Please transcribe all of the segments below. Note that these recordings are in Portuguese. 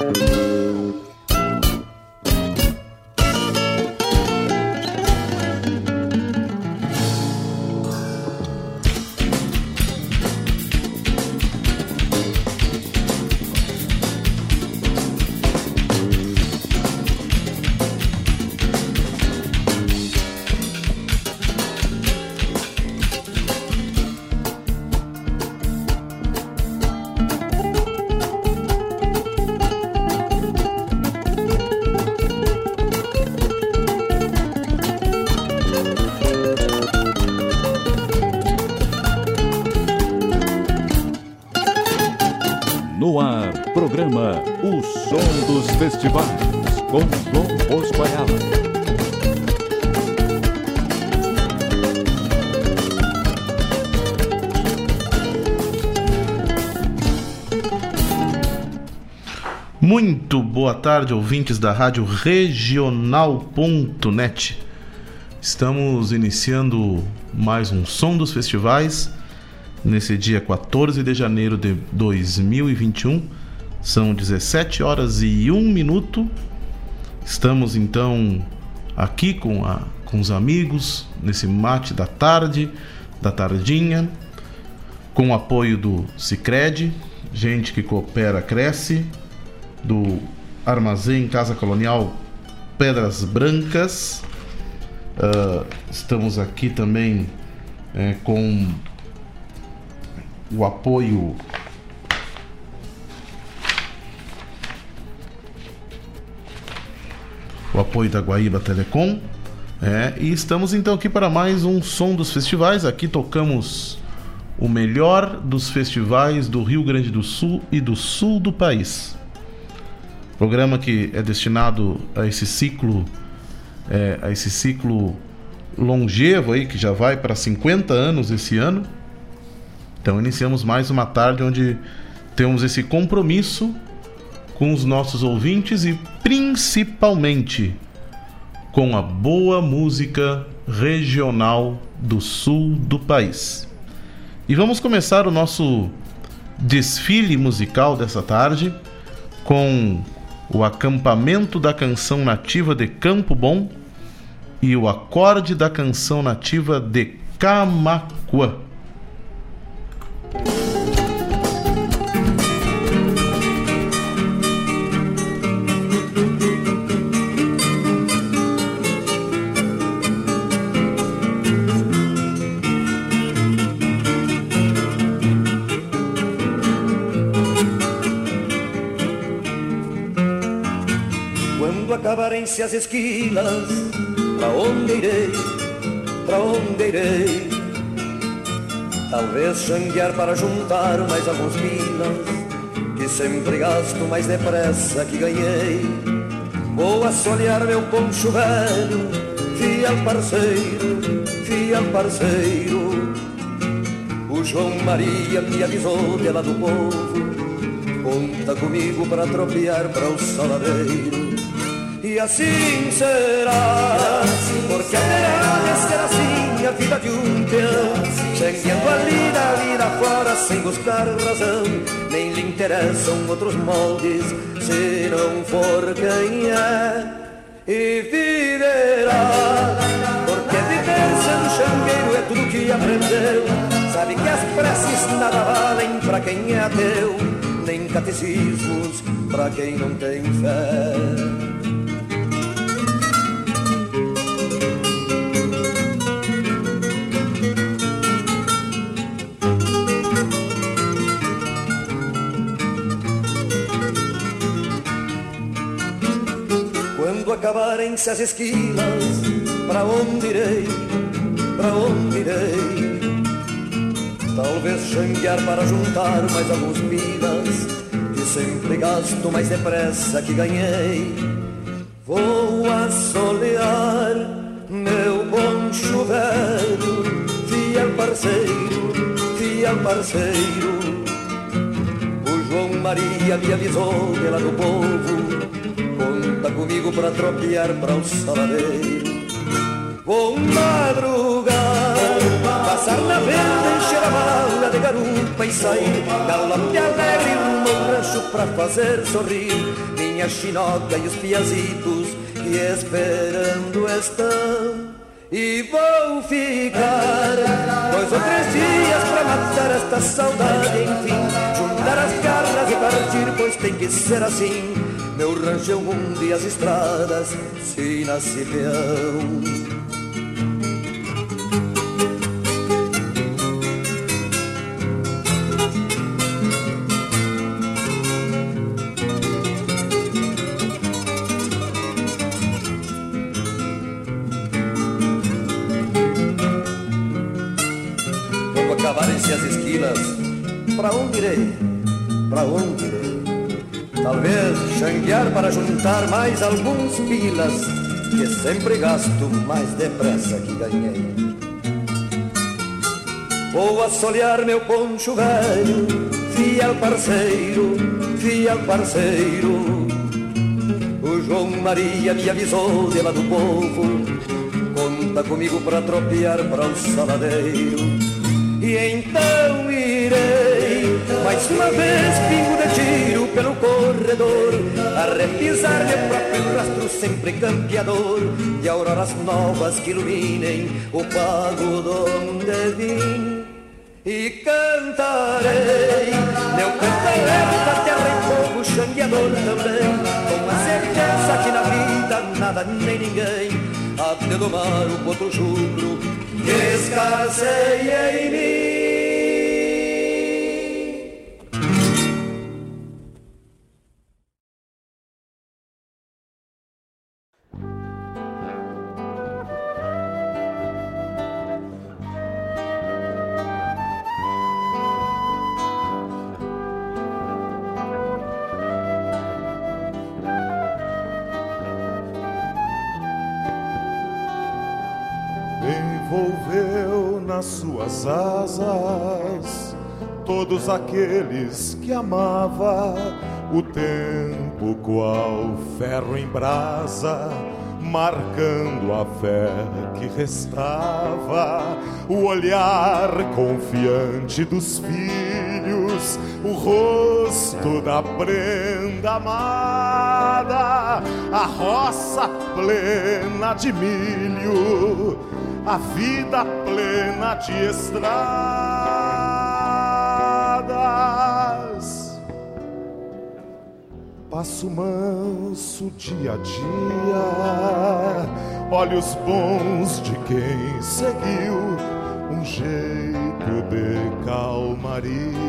Música boa tarde, ouvintes da Rádio Regional.net. Estamos iniciando mais um Som dos Festivais nesse dia 14 de janeiro de 2021. São 17 horas e 1 minuto. Estamos então aqui com, a, com os amigos nesse mate da tarde, da tardinha, com o apoio do Cicred, gente que coopera cresce, do Armazém Casa Colonial Pedras Brancas. Uh, estamos aqui também é, com o apoio apoio da Guaíba Telecom. É, e estamos então aqui para mais um som dos festivais. Aqui tocamos o melhor dos festivais do Rio Grande do Sul e do sul do país. Programa que é destinado a esse ciclo, é, a esse ciclo longevo aí, que já vai para 50 anos esse ano. Então iniciamos mais uma tarde onde temos esse compromisso com os nossos ouvintes e principalmente com a boa música regional do sul do país. E vamos começar o nosso desfile musical dessa tarde com o acampamento da canção nativa de Campo Bom e o acorde da canção nativa de Camacuã. Acabarem-se as esquilas, pra onde irei, pra onde irei? Talvez xanguear para juntar mais alguns milas, que sempre gasto mais depressa que ganhei. Vou assolear meu poncho velho, fiel parceiro, fiel parceiro. O João Maria me avisou de lá do povo, conta comigo para tropear para o saladeiro. E assim será, porque haverá de ser assim a vida de um peão, seguindo a vida, a vida fora, sem buscar razão, nem lhe interessam outros moldes, se não for quem é, e viverá, porque viver sendo xangueiro é tudo que aprendeu, sabe que as preces nada valem pra quem é ateu, nem catecismos pra quem não tem fé. Acabarem-se as esquilas, para onde irei, para onde irei? Talvez xanguear para juntar mais alguns pilas, que sempre gasto mais depressa que ganhei. Vou assolear meu bom chuveiro, fiel parceiro, fiel parceiro. O João Maria me avisou pela do povo comigo para tropear para o saladeiro Vou madrugar Passar na venda, encher a mala de garupa E sair galope alegre no rancho pra fazer sorrir minha chinoca e os piazitos que esperando estão. E vou ficar dois ou três dias pra matar esta saudade, enfim, juntar as garras e partir, pois tem que ser assim. Meu rancho é e as estradas, se nasce peão. Talvez xanguear para juntar mais alguns pilas Que sempre gasto mais depressa que ganhei. Vou assolear meu poncho velho Fiel parceiro, fiel parceiro. O João Maria me avisou de lá do povo Conta comigo pra tropear para o saladeiro. E então mais uma vez pingo de tiro pelo corredor A repisar meu próprio rastro sempre campeador De auroras novas que iluminem o pago donde vim e cantarei Meu cantarei da terra e fogo xangueador também Com a certeza que na vida nada nem ninguém de domar o potro jubro escasseia em mim. Todos aqueles que amava o tempo qual ferro em brasa marcando a fé que restava o olhar confiante dos filhos o rosto da prenda amada a roça plena de milho a vida plena de estradas. Passo manso dia a dia, olhos bons de quem seguiu um jeito de calmaria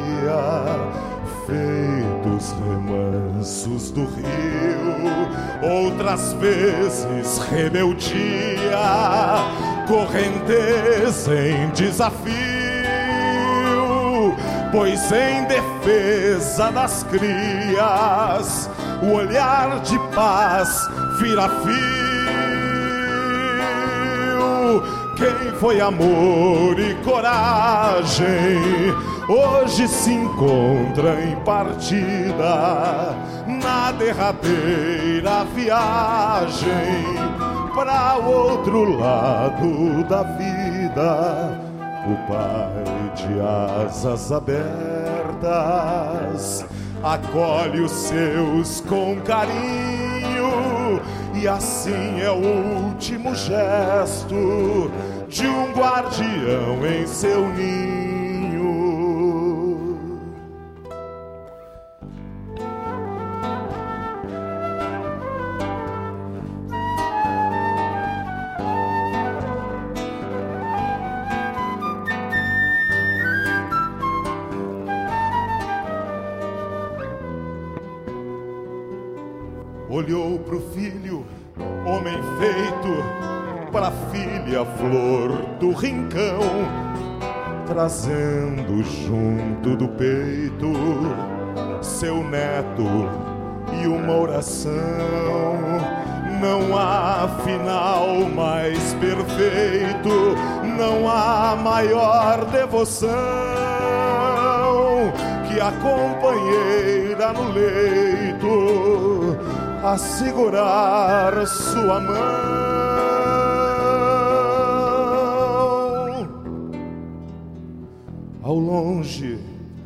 feitos remansos do rio, outras vezes rebeldia, correnteza em desafio, pois em defesa das crias, o olhar de paz vira fio. Quem foi amor e coragem? hoje se encontra em partida na derradeira viagem para o outro lado da vida. O Pai de asas abertas acolhe os seus com carinho e assim é o último gesto de um guardião em seu ninho. Do rincão, trazendo junto do peito seu neto e uma oração. Não há final mais perfeito, não há maior devoção que a companheira no leito a segurar sua mão. Ao longe,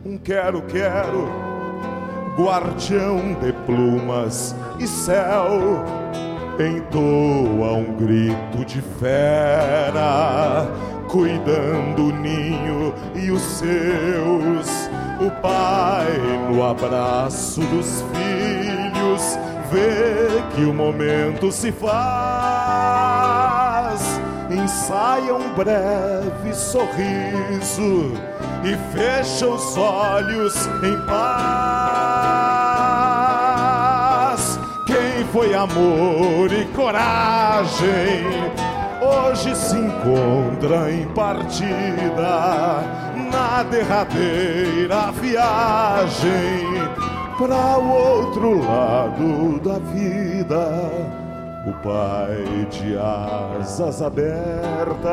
um quero-quero guardião de plumas e céu, entoa um grito de fera, cuidando o ninho e os seus. O pai, no abraço dos filhos, vê que o momento se faz. Ensaia um breve sorriso e fecha os olhos em paz. Quem foi amor e coragem hoje se encontra em partida na derradeira viagem para o outro lado da vida. O pai de asas abertas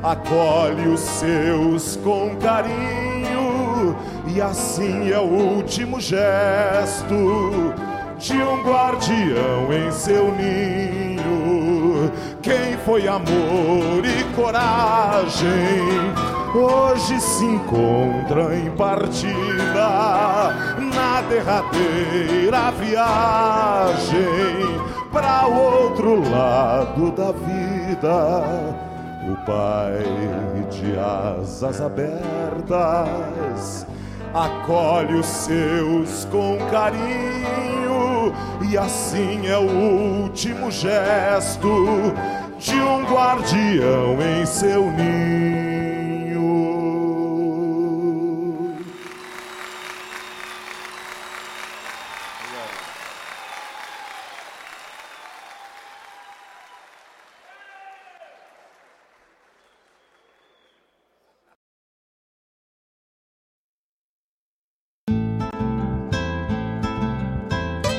acolhe os seus com carinho, e assim é o último gesto de um guardião em seu ninho. Quem foi amor e coragem, hoje se encontra em partida na derradeira viagem para o outro lado da vida o Pai de asas abertas acolhe os seus com carinho, e assim é o último gesto de um guardião em seu ninho.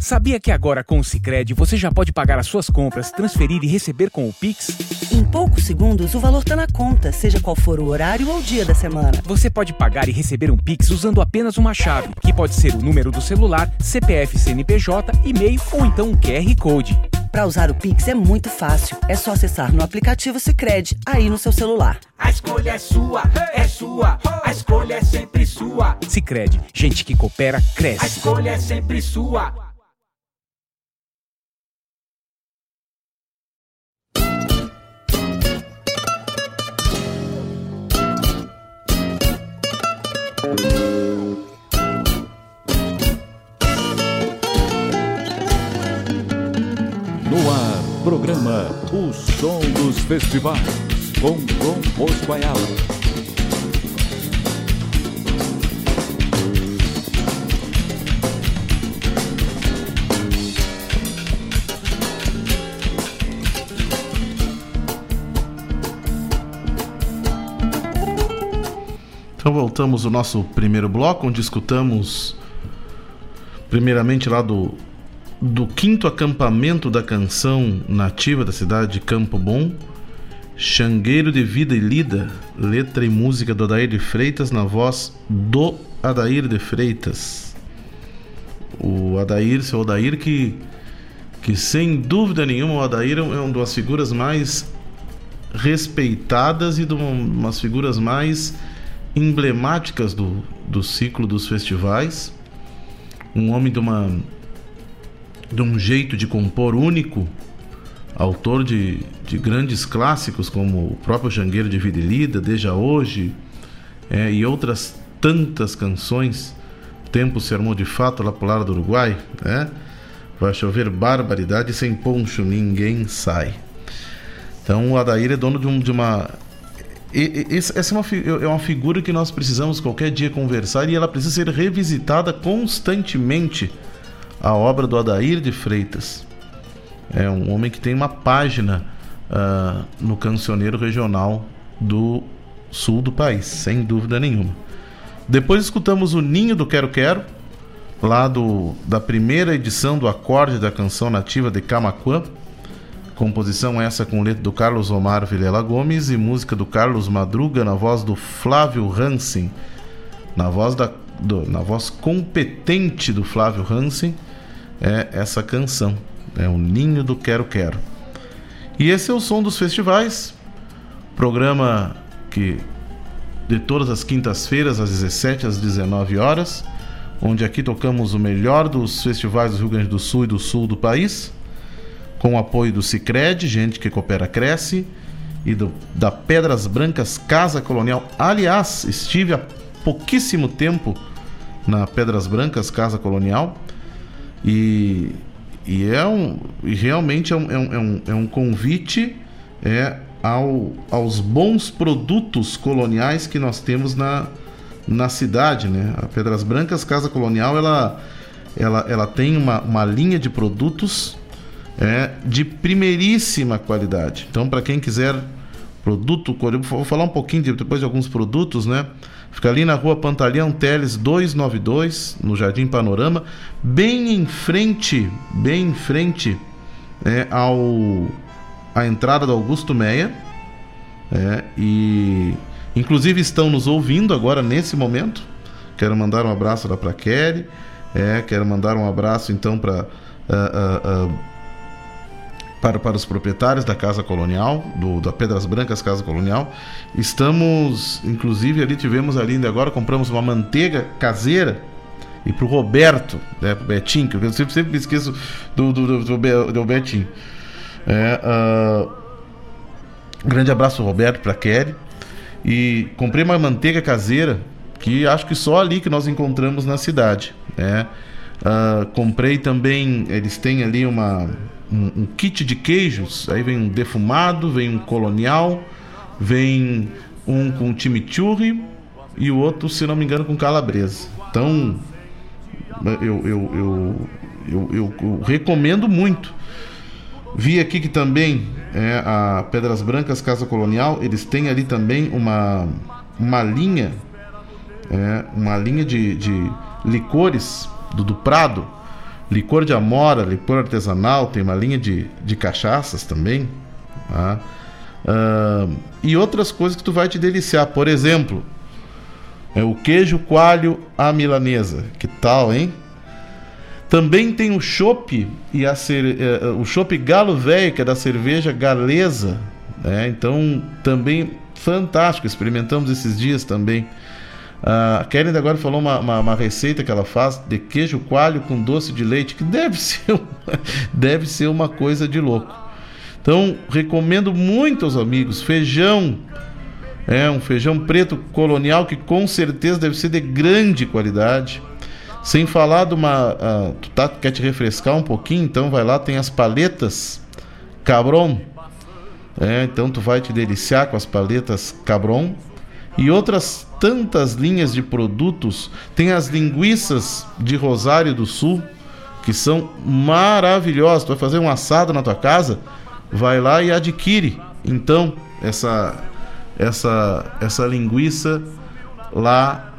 Sabia que agora com o Sicredi você já pode pagar as suas compras, transferir e receber com o Pix? Em poucos segundos o valor está na conta, seja qual for o horário ou o dia da semana. Você pode pagar e receber um Pix usando apenas uma chave, que pode ser o número do celular, CPF, CNPJ, e-mail ou então um QR Code. Para usar o Pix é muito fácil. É só acessar no aplicativo Sicredi aí no seu celular. A escolha é sua, é sua. A escolha é sempre sua. Sicredi, gente que coopera cresce. A escolha é sempre sua. Programa O Som dos Festivais, com Dom Bosco Ayala. Então voltamos ao nosso primeiro bloco, onde escutamos primeiramente lá do, do quinto acampamento da canção nativa da cidade de Campo Bom, Xangueiro de Vida e Lida, letra e música do Adair de Freitas na voz do Adair de Freitas. O Adair, seu Adair que, que sem dúvida nenhuma o Adair é uma das figuras mais respeitadas e de umas figuras mais emblemáticas do, do ciclo dos festivais. Um homem de uma de um jeito de compor único, autor de, de grandes clássicos como o próprio Jangueiro de Vida e Lida, Desde Hoje, é, e outras tantas canções. Tempo se armou de fato lá pro lado do Uruguai, né? Vai chover barbaridade sem poncho, ninguém sai. Então o Adair é dono de, um, de uma essa é uma, é uma figura que nós precisamos qualquer dia conversar e ela precisa ser revisitada constantemente. A obra do Adair de Freitas. É um homem que tem uma página uh, no cancioneiro regional do sul do país, sem dúvida nenhuma. Depois escutamos o Ninho do Quero Quero, lá do, da primeira edição do acorde da canção nativa de Camacuã, Composição essa com letra do Carlos Omar Vilela Gomes e música do Carlos Madruga na voz do Flávio Hansen, na voz da do, na voz competente do Flávio Hansen, é essa canção, é o Ninho do Quero Quero. E esse é o som dos festivais, programa que de todas as quintas-feiras às 17 às 19 horas, onde aqui tocamos o melhor dos festivais do Rio Grande do Sul e do sul do país com o apoio do Cicred, gente que coopera cresce, e do, da Pedras Brancas Casa Colonial. Aliás, estive há pouquíssimo tempo na Pedras Brancas Casa Colonial e, e é um realmente é um, é um, é um é convite é ao, aos bons produtos coloniais que nós temos na, na cidade, né? A Pedras Brancas Casa Colonial ela ela, ela tem uma, uma linha de produtos é, de primeiríssima qualidade. Então, para quem quiser produto, vou falar um pouquinho de, depois de alguns produtos, né? Fica ali na rua Pantaleão Teles 292, no Jardim Panorama, bem em frente, bem em frente é, ao a entrada do Augusto Meia. É, e inclusive estão nos ouvindo agora nesse momento. Quero mandar um abraço lá para Kelly. É, quero mandar um abraço então para uh, uh, uh, para, para os proprietários da Casa Colonial, do, da Pedras Brancas Casa Colonial. Estamos, inclusive, ali tivemos ali ainda agora, compramos uma manteiga caseira e para o Roberto, né, pro Betinho, que eu sempre, sempre me esqueço do, do, do, do Betinho. É, uh, grande abraço Roberto, para Kelly. E comprei uma manteiga caseira que acho que só ali que nós encontramos na cidade. Né? Uh, comprei também, eles têm ali uma um, um, kit de queijos. Aí vem um defumado, vem um colonial, vem um com chimichurri e o outro, se não me engano, com calabresa. Então, eu, eu, eu, eu, recomendo muito. Vi aqui que também é a Pedras Brancas Casa Colonial, eles têm ali também uma, uma linha, é, uma linha de, de licores do, do Prado licor de amora, licor artesanal, tem uma linha de, de cachaças também. Tá? Uh, e outras coisas que tu vai te deliciar. Por exemplo, é o queijo coalho à milanesa. Que tal, hein? Também tem o chopp e a. Eh, o chopp galo velho, que é da cerveja galesa. Né? Então, também fantástico. Experimentamos esses dias também. A Karen agora falou uma, uma, uma, receita que ela faz de queijo coalho com doce de leite, que deve ser, uma, deve ser uma coisa de louco. Então, recomendo muito aos amigos feijão. É um feijão preto colonial que com certeza deve ser de grande qualidade. Sem falar de uma. Uh, tu tá, quer te refrescar um pouquinho? Então vai lá, tem as paletas Cabron. É, então tu vai te deliciar com as paletas Cabron e outras tantas linhas de produtos. Tem as linguiças de Rosário do Sul, que são maravilhosas. Tu vai fazer um assado na tua casa, vai lá e adquire. Então, essa essa essa linguiça lá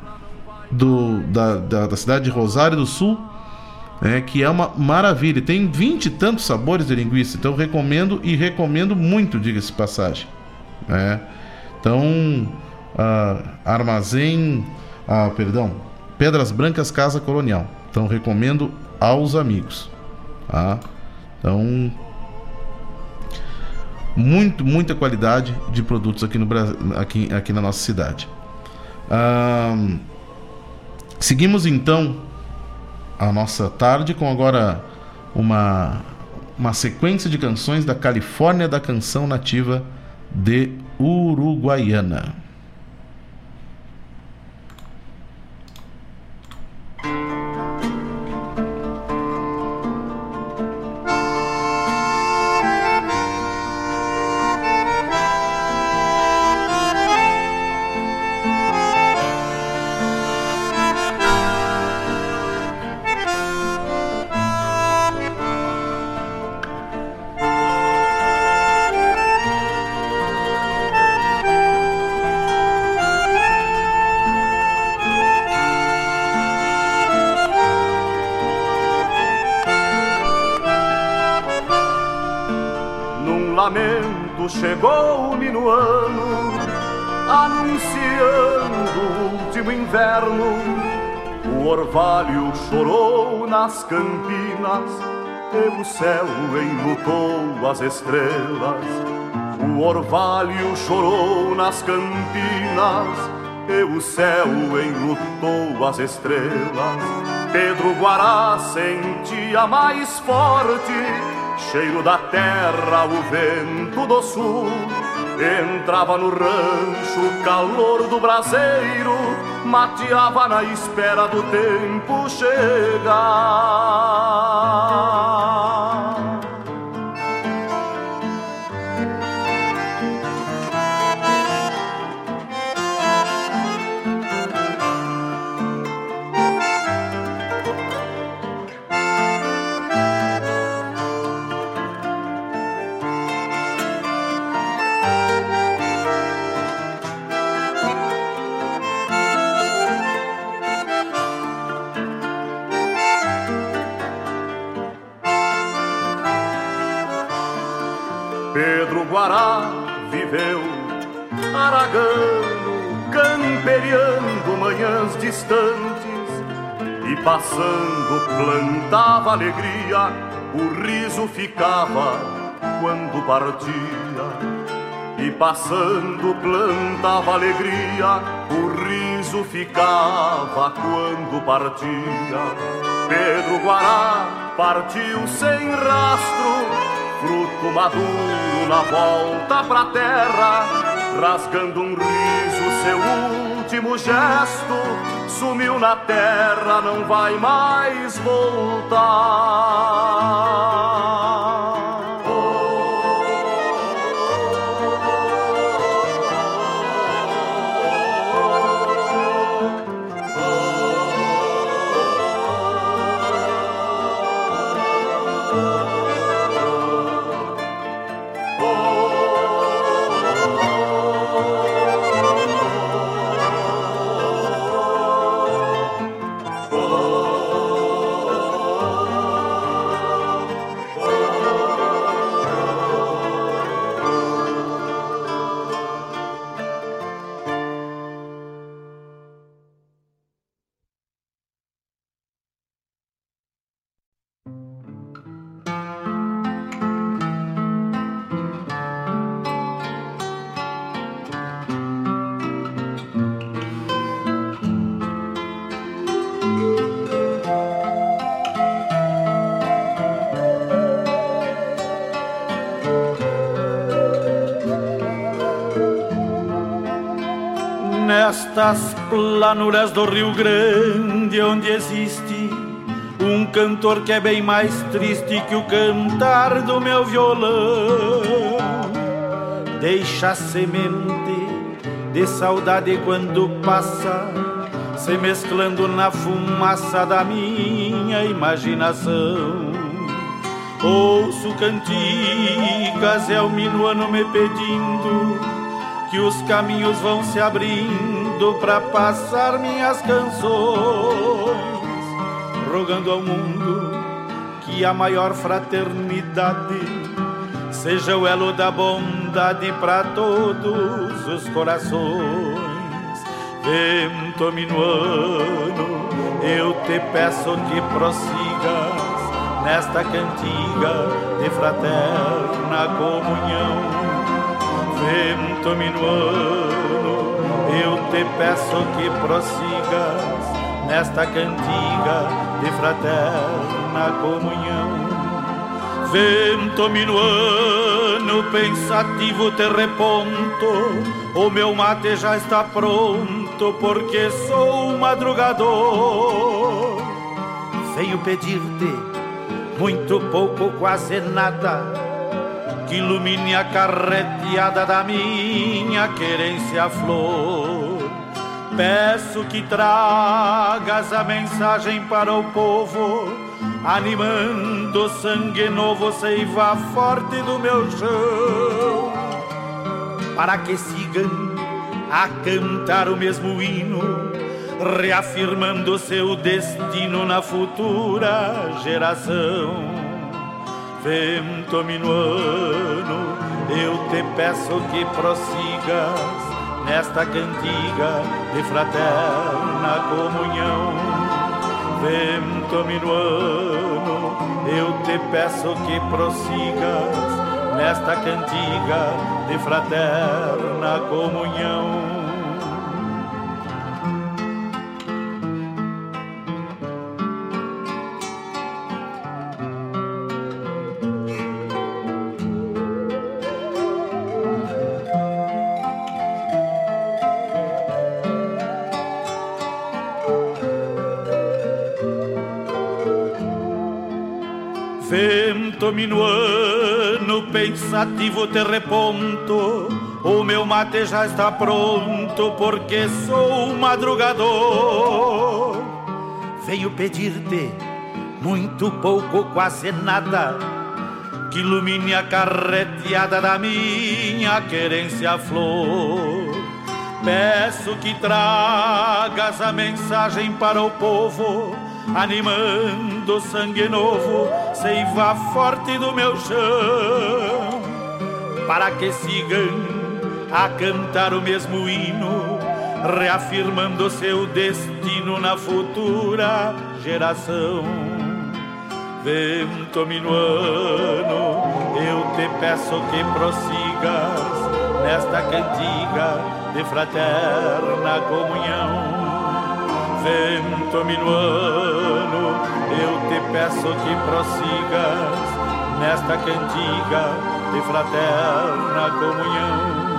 do, da, da, da cidade de Rosário do Sul, é, que é uma maravilha. Tem vinte e tantos sabores de linguiça, então recomendo e recomendo muito, diga-se passagem. É. Então, uh, Armazém, uh, perdão, Pedras Brancas Casa Colonial. Então recomendo aos amigos. Tá? Então muito, muita qualidade de produtos aqui no aqui, aqui na nossa cidade. Seguimos então a nossa tarde com agora uma uma sequência de canções da Califórnia da canção nativa de Uruguaiana. Anunciando o último inverno. O orvalho chorou nas campinas, e o céu enlutou as estrelas. O orvalho chorou nas campinas, e o céu enlutou as estrelas. Pedro Guará sentia mais forte cheiro da terra, o vento do sul. Entrava no rancho o calor do braseiro, mateava na espera do tempo chegar. Distantes e passando plantava alegria, o riso ficava quando partia. E passando plantava alegria, o riso ficava quando partia. Pedro Guará partiu sem rastro fruto maduro na volta pra terra, rasgando um riso, seu último gesto, sumiu na terra, não vai mais voltar. Planuras do Rio Grande, onde existe um cantor que é bem mais triste que o cantar do meu violão, deixa semente de saudade quando passa, se mesclando na fumaça da minha imaginação. Ouço cantigas, é o minuano me pedindo que os caminhos vão se abrindo para passar minhas canções, rogando ao mundo que a maior fraternidade seja o elo da bondade para todos os corações. Vento minuano, eu te peço que prossigas nesta cantiga de fraterna comunhão vento minuano, eu te peço que prossigas nesta cantiga de fraterna comunhão. Vento minuano, pensativo te reponto, o meu mate já está pronto, porque sou madrugador. Venho pedir-te muito pouco, quase nada que ilumine a carreteada da minha querência flor. Peço que tragas a mensagem para o povo, animando o sangue novo, seiva forte do meu chão, para que sigam a cantar o mesmo hino, reafirmando seu destino na futura geração vento minuano, eu te peço que prossigas nesta cantiga de fraterna comunhão. Vento minuano, eu te peço que prossigas nesta cantiga de fraterna comunhão. Minuano, pensativo te reponto. O meu mate já está pronto porque sou um madrugador. Venho pedir-te muito pouco, quase nada Que ilumine a carreteada da minha querência flor. Peço que tragas a mensagem para o povo animando sangue novo, seiva forte do meu chão, para que sigam a cantar o mesmo hino, reafirmando seu destino na futura geração. Vento minuano, eu te peço que prossigas nesta cantiga de fraterna comunhão vento minuano, eu te peço que prossigas nesta cantiga de fraterna comunhão.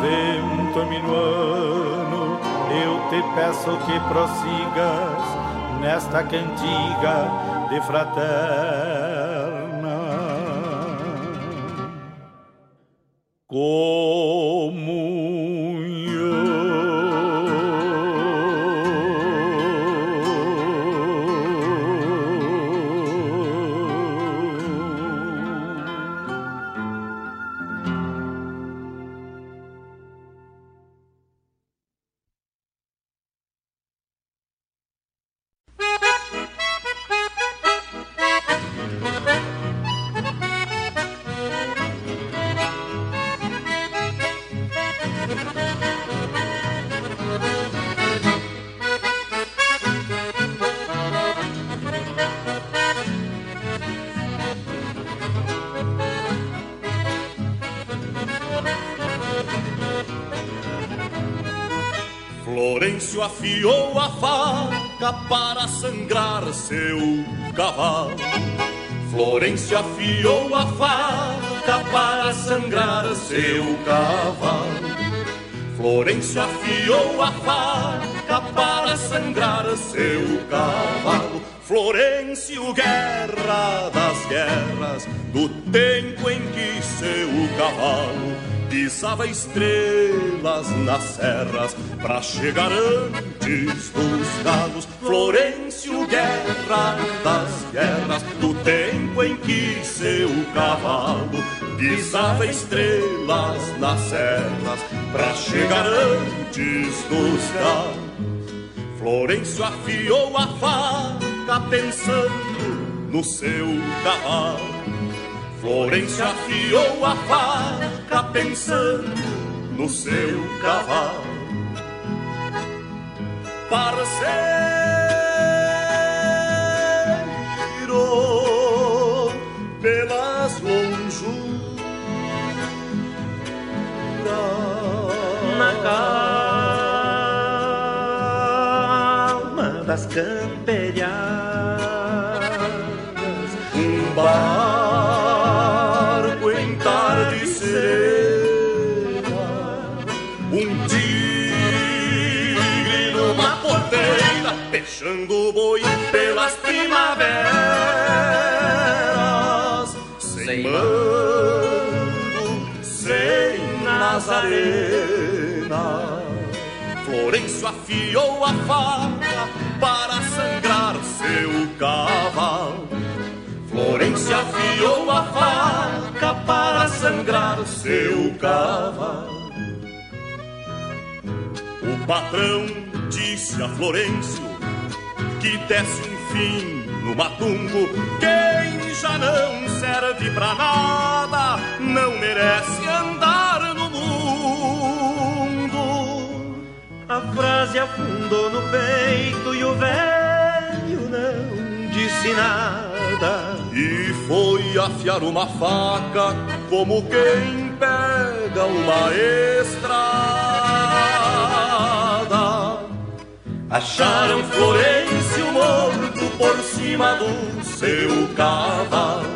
Vento minuano, eu te peço que prossigas nesta cantiga de fraterna Florencio afiou a faca para sangrar seu cavalo. Florencio afiou a faca para sangrar seu cavalo. Florencio afiou a faca para sangrar seu cavalo. Florencio, guerra das guerras, do tempo em que seu cavalo pisava estrelas nas serras pra chegar antes dos galos. Florencio, guerra das guerras, do tempo em que seu cavalo pisava estrelas nas serras pra chegar antes dos galos. Florencio afiou a faca pensando no seu cavalo. Florencio afiou a faca pensando no seu cavalo. Parceiro, pelas lonjuras Na calma das camperiadas, um barco fechando o boi pelas primaveras, sem mando, sem Nazarena. Florencio afiou a faca para sangrar seu cavalo. Florencio afiou a faca para sangrar seu cavalo. O patrão disse a Florencio que desse um fim no matungo. Quem já não serve pra nada não merece andar no mundo. A frase afundou no peito e o velho não disse nada. E foi afiar uma faca como quem pega uma estrada. Acharam Florencio morto por cima do seu cavalo.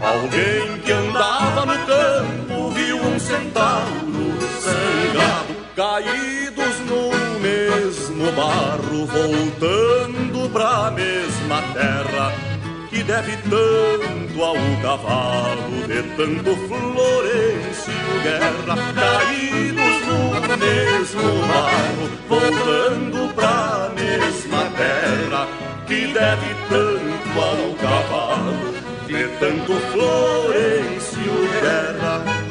Alguém que andava no campo viu um centauro sangrado, caídos no mesmo barro, voltando pra mesma terra que deve tanto ao cavalo de tanto Florencio Guerra, caídos no mesmo barro, voltando pra mesma terra que deve tanto ao cavalo de tanto Florencio Guerra.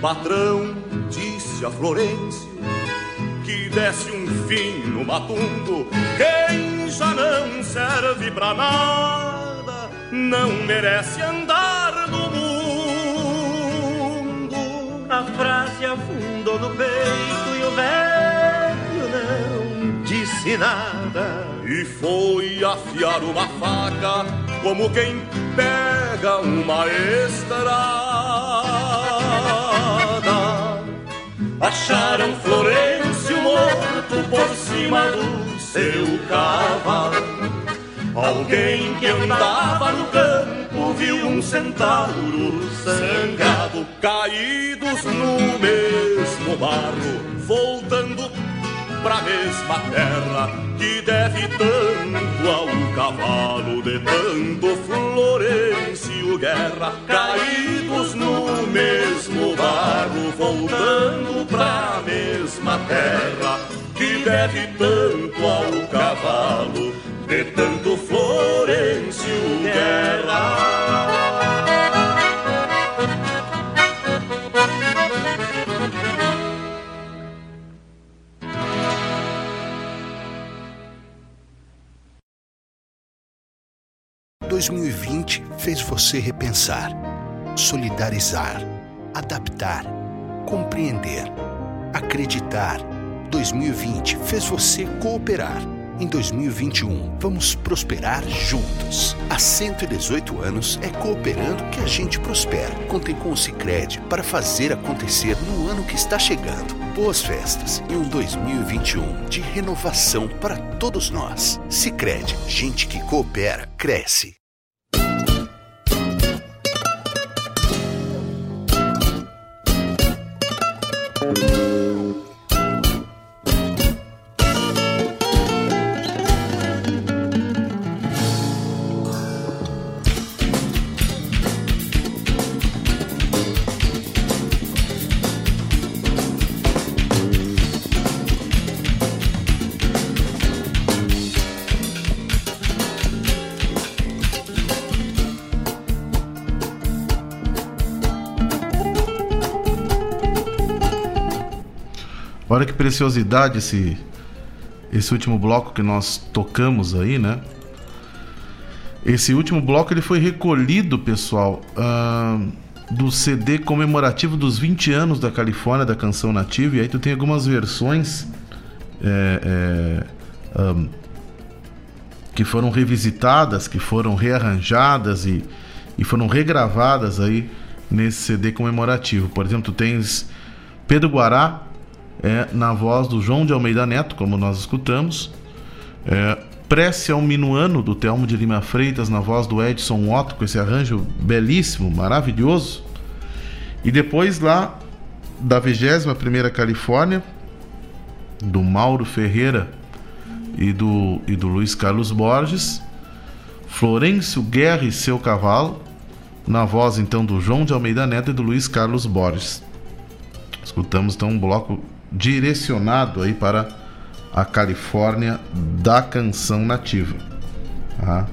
Patrão disse a Florencio que desse um fim no matumbo. Quem já não serve pra nada não merece andar no mundo. A frase afundou no peito e o velho não disse nada. E foi afiar uma faca como quem pega uma estrada. Acharam Florencio morto por cima do seu cavalo. Alguém que andava no campo viu um centauro sangrado, caídos no mesmo barro, voltando pra mesma terra que deve tanto ao cavalo de tanto Florencio Guerra, caídos no mesmo barro, voltando pra mesma terra que deve tanto ao cavalo de tanto Florencio Guerra. 2020 fez você repensar, solidarizar, adaptar, compreender, acreditar. 2020 fez você cooperar. Em 2021, vamos prosperar juntos. Há 118 anos é cooperando que a gente prospera. Contem com o Cicred para fazer acontecer no ano que está chegando. Boas festas e um 2021 de renovação para todos nós. Cicred, gente que coopera, cresce. Que preciosidade esse, esse último bloco que nós tocamos aí, né? Esse último bloco ele foi recolhido, pessoal, ah, do CD comemorativo dos 20 anos da Califórnia da canção nativa. E aí tu tem algumas versões é, é, ah, que foram revisitadas, que foram rearranjadas e, e foram regravadas aí nesse CD comemorativo. Por exemplo, tu tens Pedro Guará é, na voz do João de Almeida Neto, como nós escutamos. É, Prece ao Minuano, do Telmo de Lima Freitas, na voz do Edson Otto, com esse arranjo belíssimo, maravilhoso. E depois lá da 21ª Califórnia, do Mauro Ferreira e do, e do Luiz Carlos Borges, Florencio Guerra e seu cavalo, na voz então do João de Almeida Neto e do Luiz Carlos Borges. Escutamos então um bloco direcionado aí para a Califórnia da canção nativa. Tá?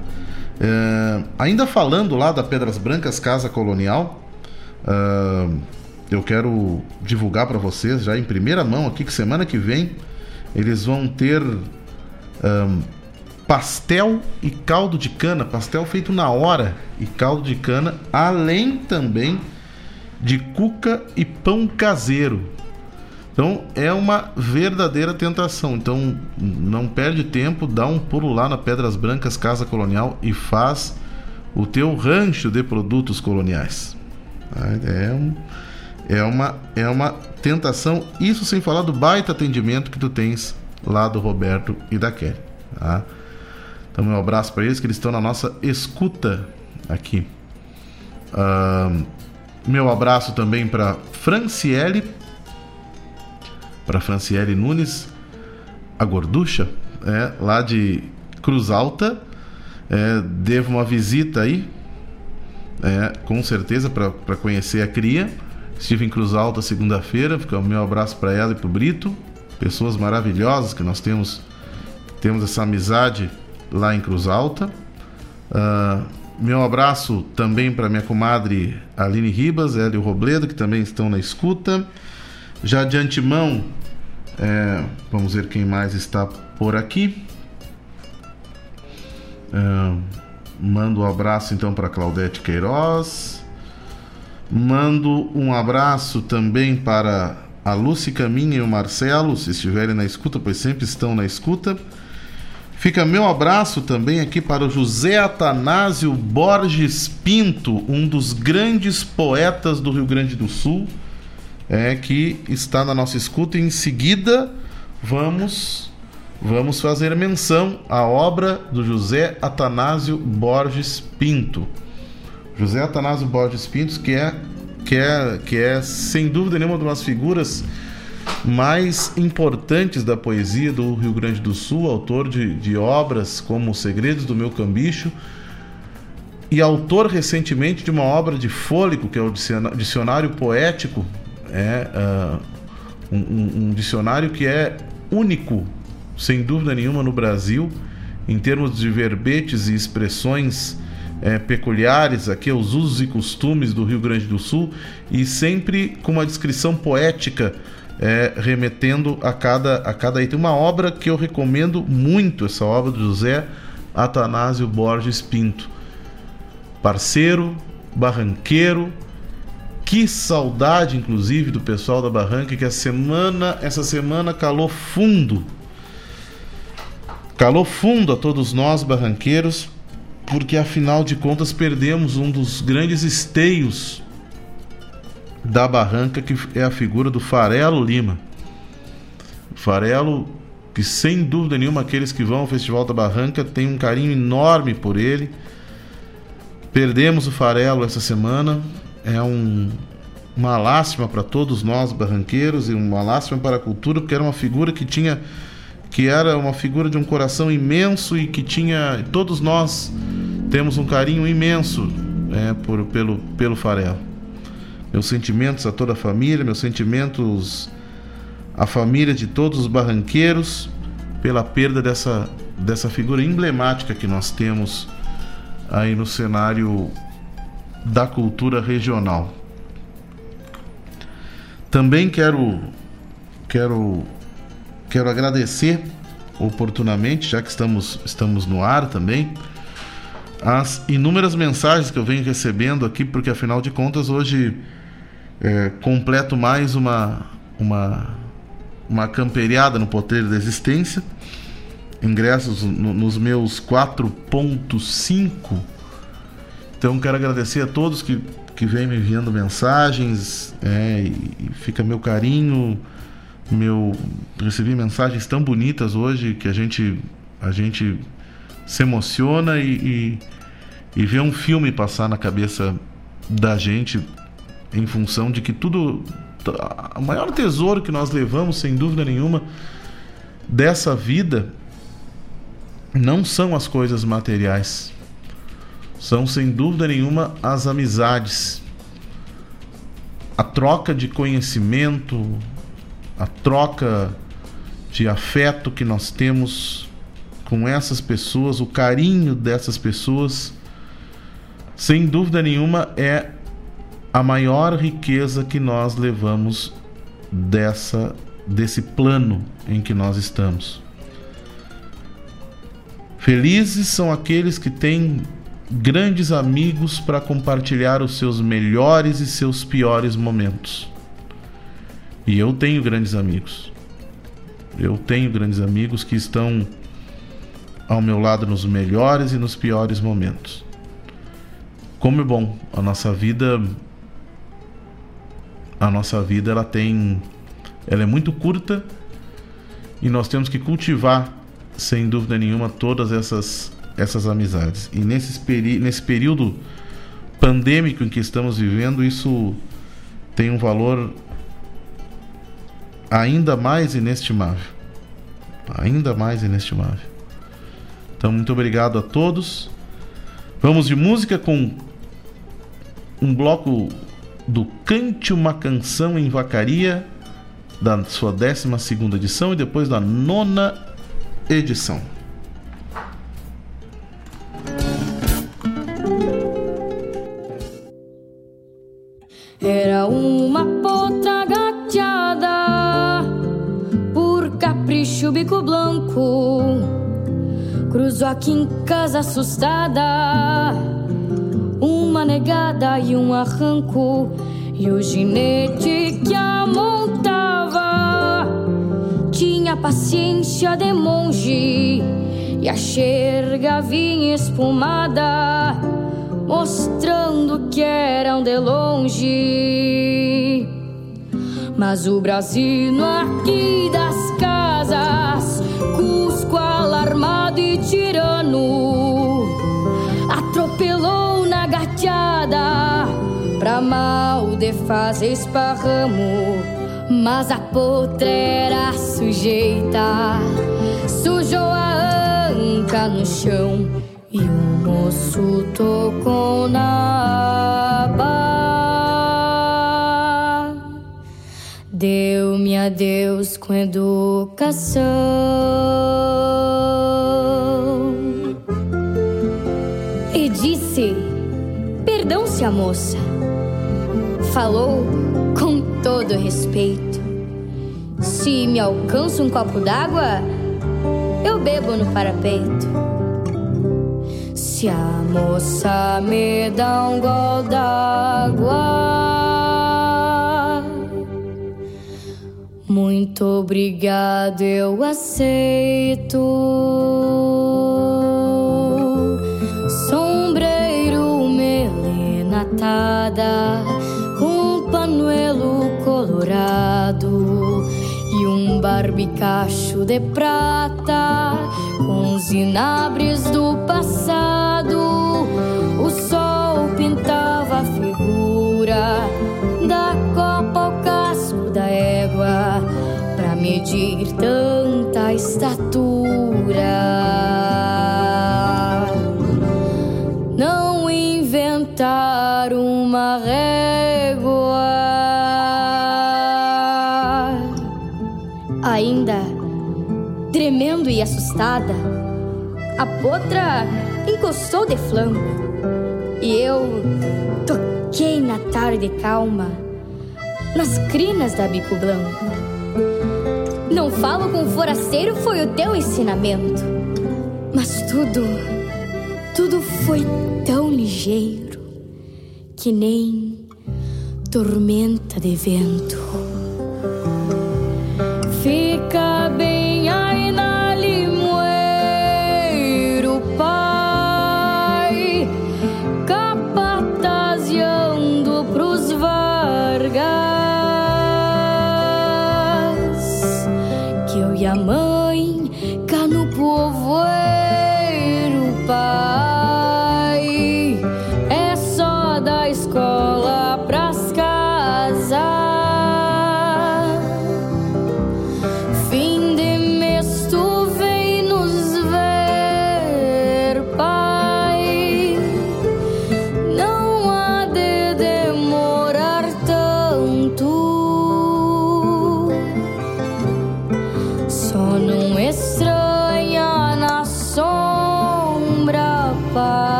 É, ainda falando lá da Pedras Brancas Casa Colonial, uh, eu quero divulgar para vocês já em primeira mão aqui que semana que vem eles vão ter um, pastel e caldo de cana, pastel feito na hora e caldo de cana, além também de cuca e pão caseiro. Então é uma verdadeira tentação. Então não perde tempo, dá um pulo lá na Pedras Brancas Casa Colonial e faz o teu rancho de produtos coloniais. É, um, é, uma, é uma tentação, isso sem falar do baita atendimento que tu tens lá do Roberto e da Kelly. Tá? Então, meu abraço para eles que eles estão na nossa escuta aqui. Uh, meu abraço também para Franciele, para Franciele Nunes, a gorducha, é, lá de Cruz Alta. É, devo uma visita aí, é, com certeza, para conhecer a cria. Estive em Cruz Alta segunda-feira, fica o meu abraço para ela e para o Brito, pessoas maravilhosas que nós temos, temos essa amizade lá em Cruz Alta. Uh, meu abraço também para minha comadre Aline Ribas, ela e o Robledo, que também estão na escuta. Já de antemão, é, vamos ver quem mais está por aqui. Uh, mando um abraço então para Claudete Queiroz. Mando um abraço também para a Lúcia Caminha e o Marcelo, se estiverem na escuta, pois sempre estão na escuta. Fica meu abraço também aqui para o José Atanásio Borges Pinto, um dos grandes poetas do Rio Grande do Sul, é que está na nossa escuta. E em seguida, vamos vamos fazer menção à obra do José Atanásio Borges Pinto. José Atanásio Borges Pinto, que é que é que é sem dúvida nenhuma uma das figuras mais importantes da poesia do Rio Grande do Sul, autor de, de obras como Segredos do Meu Cambicho e autor recentemente de uma obra de Fôlego, que é o Dicionário Poético, é uh, um, um, dicionário que é único, sem dúvida nenhuma, no Brasil, em termos de verbetes e expressões é, peculiares aqui aos usos e costumes do Rio Grande do Sul e sempre com uma descrição poética é, remetendo a cada, a cada item. Uma obra que eu recomendo muito, essa obra do José Atanásio Borges Pinto. Parceiro, barranqueiro, que saudade, inclusive, do pessoal da Barranca, que a semana, essa semana calou fundo. Calou fundo a todos nós, barranqueiros, porque afinal de contas perdemos um dos grandes esteios da Barranca, que é a figura do Farelo Lima. Farelo, que sem dúvida nenhuma aqueles que vão ao Festival da Barranca têm um carinho enorme por ele. Perdemos o Farelo essa semana, é um, uma lástima para todos nós barranqueiros e uma lástima para a cultura, porque era uma figura que tinha que era uma figura de um coração imenso e que tinha todos nós temos um carinho imenso é, por, pelo, pelo Farelo. Meus sentimentos a toda a família, meus sentimentos à família de todos os barranqueiros pela perda dessa, dessa figura emblemática que nós temos aí no cenário da cultura regional. Também quero quero quero agradecer oportunamente, já que estamos estamos no ar também, as inúmeras mensagens que eu venho recebendo aqui, porque afinal de contas hoje é, completo mais uma, uma, uma camperiada no Potreiro da Existência. Ingressos no, nos meus 4.5. Então quero agradecer a todos que, que vêm me enviando mensagens. É, e, e fica meu carinho. Meu, recebi mensagens tão bonitas hoje que a gente, a gente se emociona e, e, e vê um filme passar na cabeça da gente em função de que tudo. O maior tesouro que nós levamos, sem dúvida nenhuma, dessa vida não são as coisas materiais. São, sem dúvida nenhuma, as amizades. a troca de conhecimento, a troca de afeto que nós temos com essas pessoas, o carinho dessas pessoas, sem dúvida nenhuma é a maior riqueza que nós levamos dessa desse plano em que nós estamos. Felizes são aqueles que têm grandes amigos para compartilhar os seus melhores e seus piores momentos. E eu tenho grandes amigos. Eu tenho grandes amigos que estão ao meu lado nos melhores e nos piores momentos. Como é bom a nossa vida a nossa vida ela tem ela é muito curta e nós temos que cultivar sem dúvida nenhuma todas essas essas amizades. E nesse, nesse período pandêmico em que estamos vivendo, isso tem um valor ainda mais inestimável. Ainda mais inestimável. Então, muito obrigado a todos. Vamos de música com um bloco do Cante uma Canção em Vacaria, da sua 12 edição e depois da nona edição. Uma potra gateada por capricho bico branco. Cruzou aqui em casa assustada, uma negada e um arranco. E o ginete que a montava tinha paciência de monge e a xerga vinha espumada mostrando que eram de longe. Mas o Brasil aqui das casas, Cusco alarmado e tirano, atropelou na gateada pra mal de fazer esparramo. Mas a potra era sujeita, sujou a anca no chão e o moço tocou na aba. Deu-me adeus com educação. E disse: Perdão-se a moça. Falou com todo respeito. Se me alcança um copo d'água, eu bebo no parapeito. Se a moça me dá um gol d'água, muito obrigado, eu aceito. Sombreiro melenatada, com panuelo colorado e um barbicacho de prata com os inabres do passado. Assustada, a potra encostou de flanco e eu toquei na tarde calma nas crinas da bico branco. Não falo com forasteiro foi o teu ensinamento, mas tudo, tudo foi tão ligeiro que nem tormenta de vento.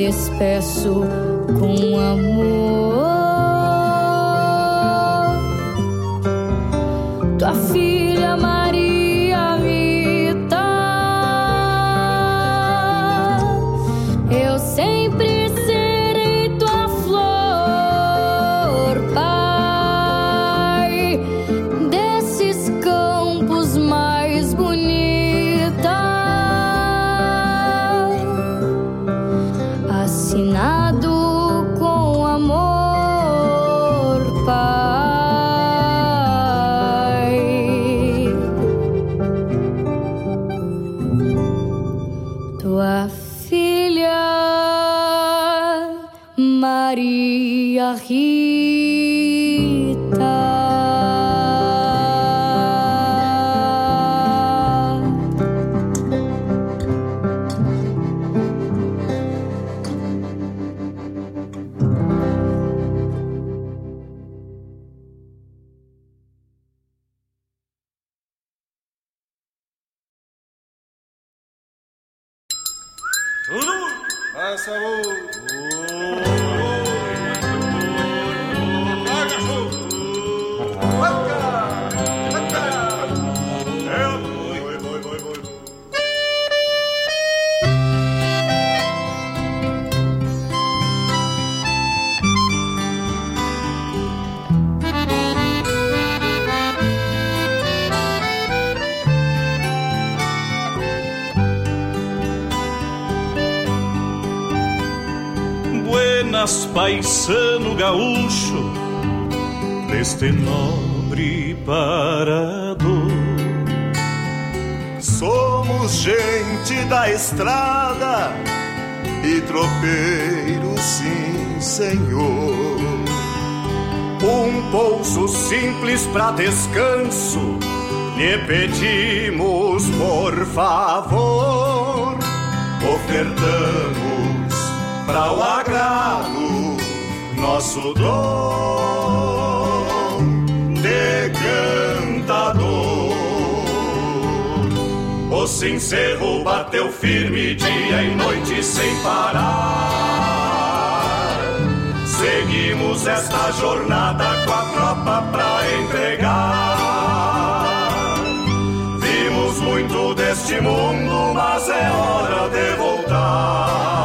Despeço com amor. Buenas paisano gaúcho deste nobre parador. Somos gente da estrada e tropeiros, sim, senhor. Um pouso simples pra descanso, lhe pedimos por favor. Ofertamos para o agrado nosso dom de cantador. O sincero bateu firme dia e noite sem parar. Seguimos esta jornada com a tropa pra entregar. Vimos muito deste mundo, mas é hora de voltar.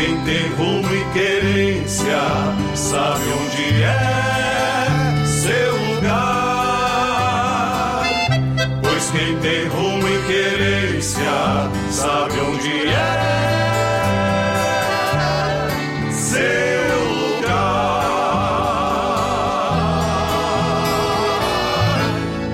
Quem tem rumo e querência sabe onde é seu lugar. Pois quem tem rumo e querência sabe onde é seu lugar.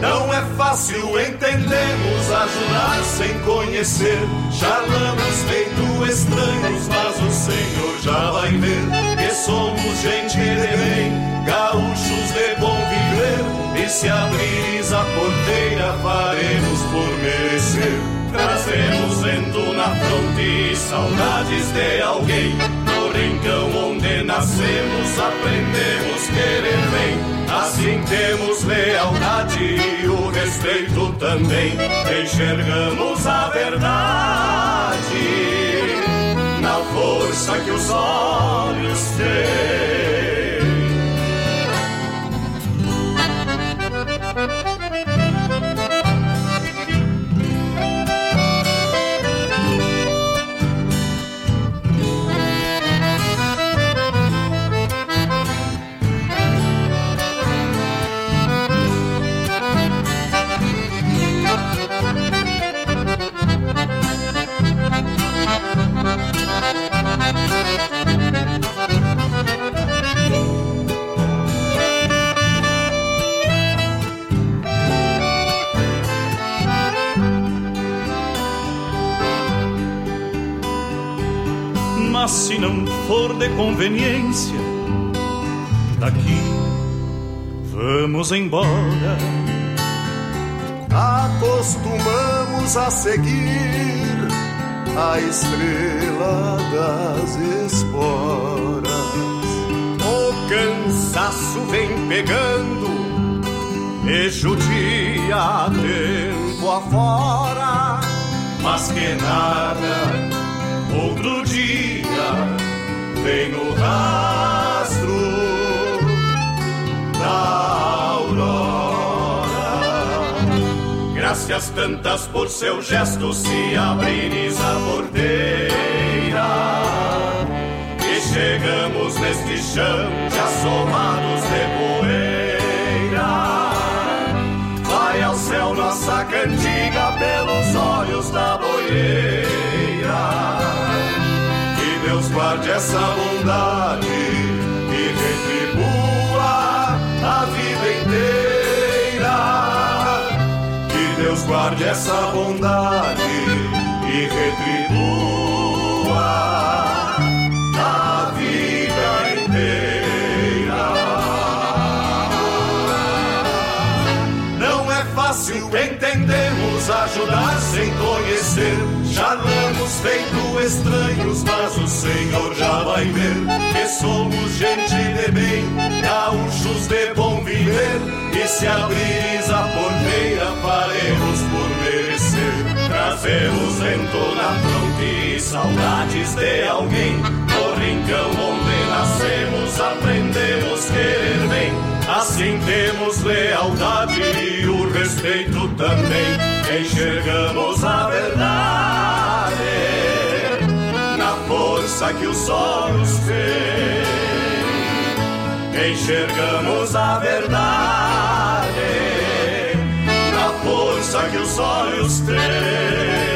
Não é fácil, entendemos ajudar sem conhecer. Charlamos feito estranhos, mas o Senhor já vai ver que somos gente de bem, gaúchos de bom viver. E se abrires a porteira, faremos por merecer. Trazemos vento na fronte e saudades de alguém. No rincão onde nascemos, aprendemos querer bem. Assim temos lealdade e o respeito também. Enxergamos a verdade na força que os olhos têm. Se não for de conveniência, daqui vamos embora. Acostumamos a seguir a estrela das esporas. O cansaço vem pegando, e judia tempo afora, mas que nada, outro dia vem no rastro da aurora. Graças tantas por seu gesto se abrires a porteira. E chegamos neste chão de assomados de poeira. Vai ao céu nossa cantiga pelos olhos da boieira. Guarde essa bondade e retribua a vida inteira. Que Deus guarde essa bondade e retribua a vida inteira. Não é fácil, entendemos ajudar feito estranhos, mas o Senhor já vai ver que somos gente de bem, gaúchos de bom viver. E se abrires a porteira, faremos por merecer. Trazemos vento na fronte e saudades de alguém. No rincão onde nascemos, aprendemos querer bem. Assim temos lealdade e o respeito também. Enxergamos a verdade força que os olhos têm. Enxergamos a verdade na força que os olhos têm.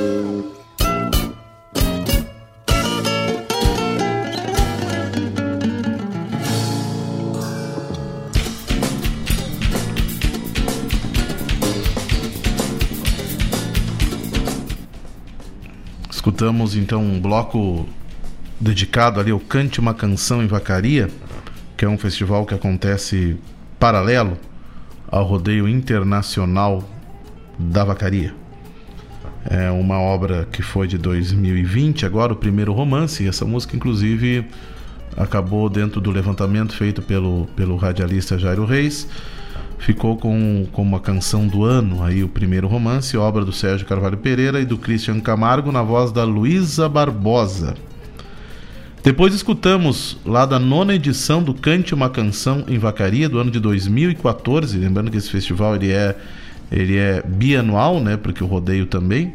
Escutamos então um bloco dedicado ali ao Cante uma Canção em Vacaria, que é um festival que acontece paralelo ao Rodeio Internacional da Vacaria. É uma obra que foi de 2020, agora o primeiro romance, essa música inclusive acabou dentro do levantamento feito pelo, pelo radialista Jairo Reis ficou com, com uma canção do ano, aí o primeiro romance, obra do Sérgio Carvalho Pereira e do Christian Camargo, na voz da Luísa Barbosa. Depois escutamos lá da nona edição do Cante uma Canção em Vacaria, do ano de 2014, lembrando que esse festival ele é, ele é bianual, né, porque o rodeio também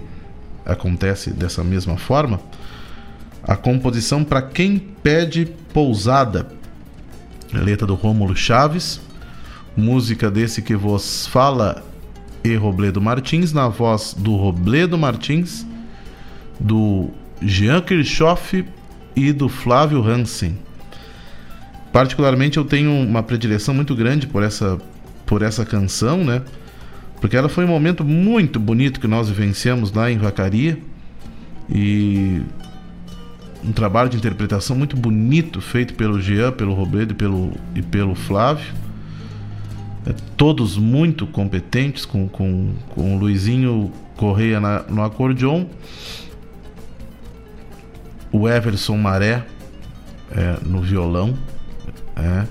acontece dessa mesma forma. A composição para quem pede pousada, letra do Rômulo Chaves, música desse que vos fala e Robledo Martins, na voz do Robledo Martins, do Jean Kirchhoff e do Flávio Hansen. Particularmente eu tenho uma predileção muito grande por essa, por essa canção, né? Porque ela foi um momento muito bonito que nós vivenciamos lá em Vacaria e um trabalho de interpretação muito bonito feito pelo Jean, pelo Robledo e pelo, e pelo Flávio todos muito competentes, com, com, com o Luizinho Correia na, no acordeon, o Everson Maré é, no violão, é,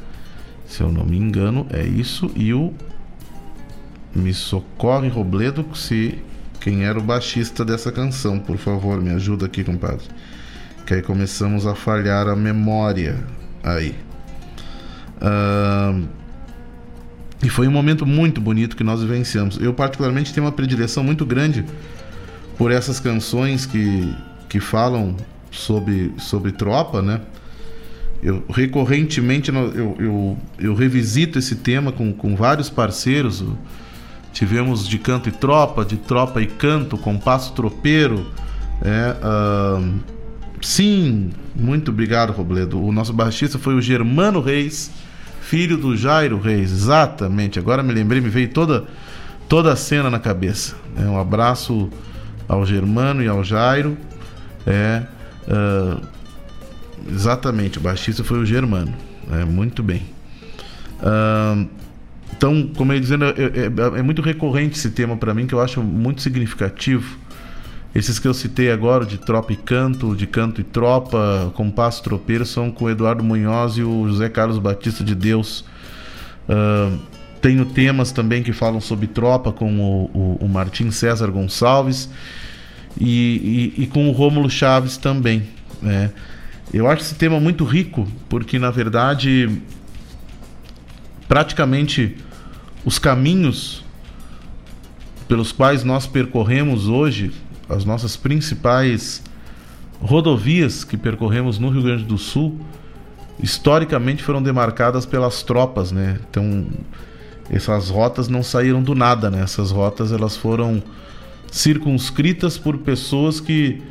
se eu não me engano, é isso, e o Me Socorre Robledo, se quem era o baixista dessa canção, por favor, me ajuda aqui, compadre. Que aí começamos a falhar a memória aí. Ahn, e foi um momento muito bonito que nós vivenciamos. Eu, particularmente, tenho uma predileção muito grande por essas canções que, que falam sobre, sobre tropa, né? Eu, recorrentemente eu, eu, eu revisito esse tema com, com vários parceiros. Tivemos de canto e tropa, de tropa e canto, compasso tropeiro. É, ahn, sim, muito obrigado, Robledo. O nosso baixista foi o Germano Reis, filho do Jairo Reis. Exatamente, agora me lembrei, me veio toda, toda a cena na cabeça. É, um abraço ao Germano e ao Jairo. É, ah, exatamente, o baixista foi o Germano. É, muito bem. Ahn, então, como eu ia dizendo, é, é- é muito recorrente esse tema para mim, que eu acho muito significativo. Esses que eu citei agora, de tropa e canto, de canto e tropa, compasso tropeiro, são com o Eduardo Munhoz e o José Carlos Batista de Deus. Ahn, tenho temas também que falam sobre tropa, com o, o, o Martim César Gonçalves e, e- e com o Rômulo Chaves também. né? Eu acho esse tema muito rico, porque na verdade praticamente os caminhos pelos quais nós percorremos hoje, as nossas principais rodovias que percorremos no Rio Grande do Sul, historicamente foram demarcadas pelas tropas, né? Então, essas rotas não saíram do nada, né? Essas rotas elas foram circunscritas por pessoas que,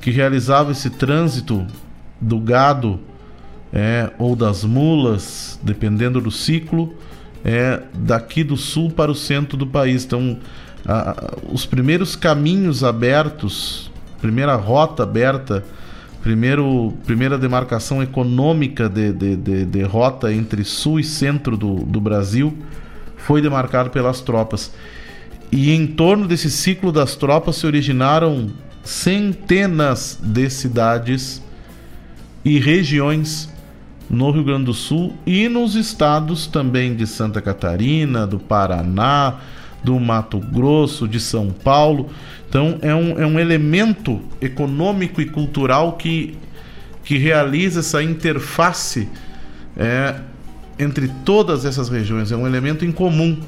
que realizavam esse trânsito do gado é, ou das mulas, dependendo do ciclo, é, daqui do sul para o centro do país. Então, a- os primeiros caminhos abertos, primeira rota aberta, primeiro, primeira demarcação econômica de, de, de, de rota entre sul e centro do, do Brasil foi demarcado pelas tropas. E em torno desse ciclo das tropas se originaram centenas de cidades e regiões no Rio Grande do Sul e nos estados também de Santa Catarina, do Paraná, do Mato Grosso, de São Paulo. Então é um, é um elemento econômico e cultural que, que realiza essa interface é, entre todas essas regiões. É um elemento em comum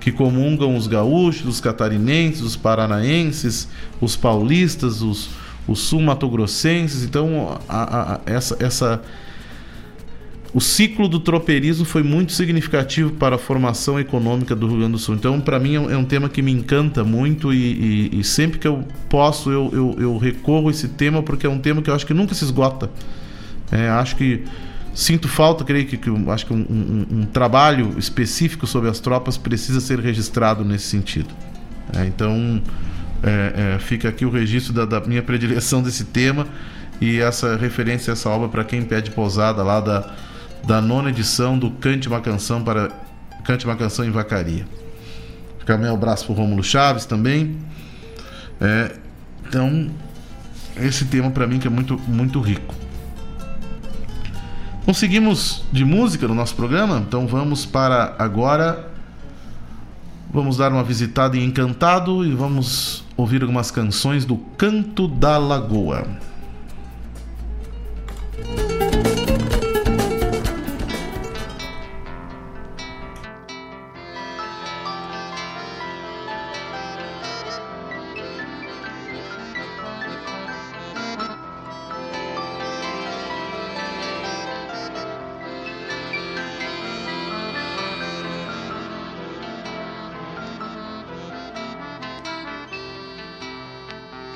que comungam os gaúchos, os catarinenses, os paranaenses, os paulistas, os, os sul-mato-grossenses. Então, a- a- essa, essa, o ciclo do tropeirismo foi muito significativo para a formação econômica do Rio Grande do Sul. Então, para mim, é um, é um tema que me encanta muito e, e- e sempre que eu posso, eu, eu, eu recorro a esse tema porque é um tema que eu acho que nunca se esgota. É, acho que sinto falta, creio que, que acho que um, um- um trabalho específico sobre as tropas precisa ser registrado nesse sentido. É, então é, é, fica aqui o registro da, da minha predileção desse tema e essa referência essa obra para quem pede pousada lá da, da nona edição do Cante uma Canção para Cante uma Canção em Vacaria. Fica meu abraço para Rômulo Chaves também. É, então esse tema para mim que é muito muito rico. Conseguimos de música no nosso programa, então vamos para agora. Vamos dar uma visitada em Encantado e vamos ouvir algumas canções do Canto da Lagoa.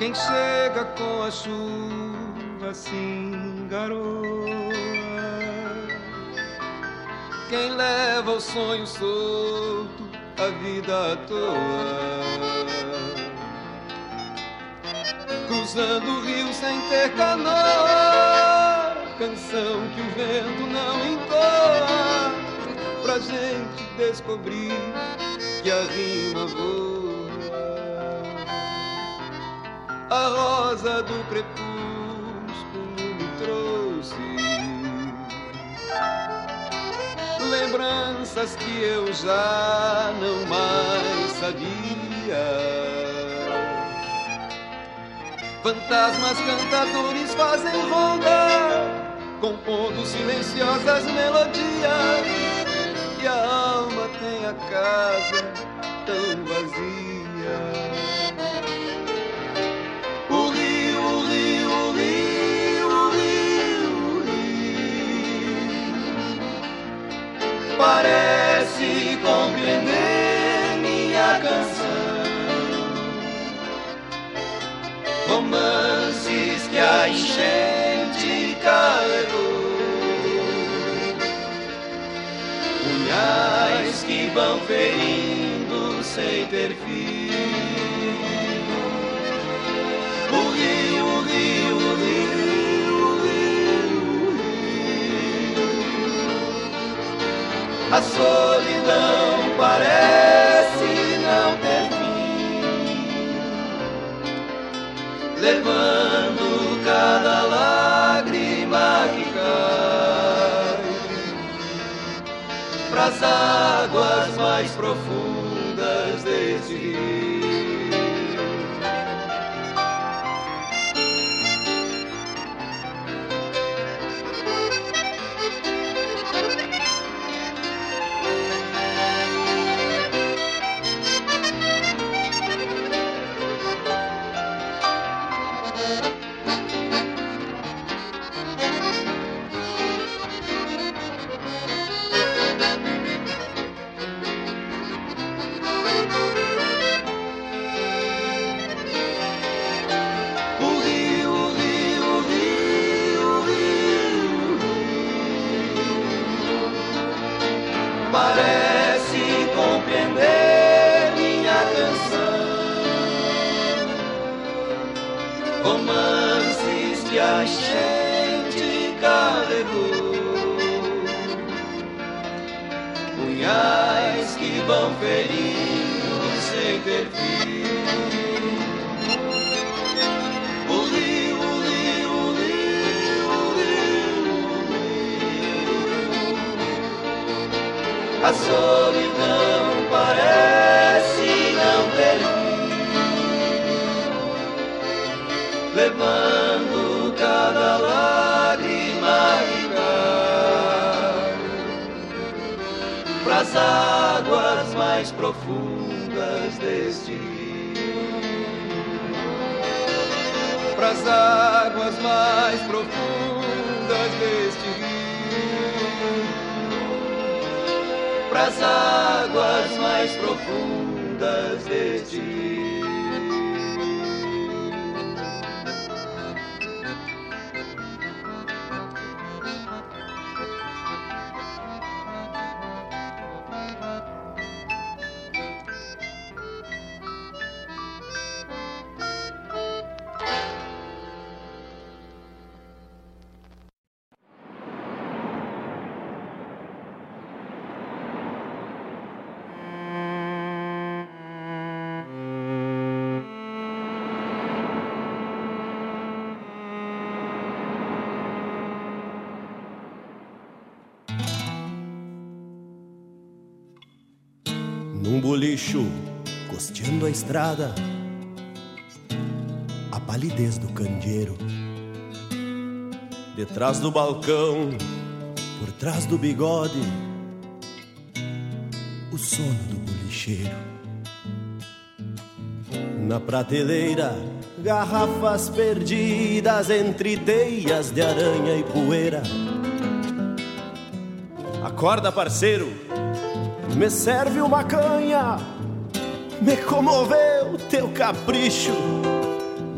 Quem chega com a chuva assim garoa. Quem leva o sonho solto a vida à toa. Cruzando o rio sem ter canoa Canção que o vento não entoa. Pra gente descobrir que a rima voa rosa do crepúsculo me trouxe lembranças que eu já não mais sabia. Fantasmas cantadores fazem ronda, compondo silenciosas melodias. E a alma tem a casa tão vazia. Parece compreender minha canção. romances que a enchente carregou, punhais que vão ferindo sem ter A solidão parece não ter fim. levando cada lágrima que cai pras águas mais profundas desse rio. Vão ferindo sem ter fim. O rio, o rio. A solidão parece não ter fim, levando pras águas mais profundas deste rio. pras águas mais profundas deste rio, pras águas mais profundas deste rio. Bolicho, costeando a estrada, a palidez do candeeiro. Detrás do balcão, por trás do bigode, o sono do bolicheiro. Na prateleira, garrafas perdidas entre teias de aranha e poeira. Acorda, parceiro, me serve uma canha. Me comoveu teu capricho,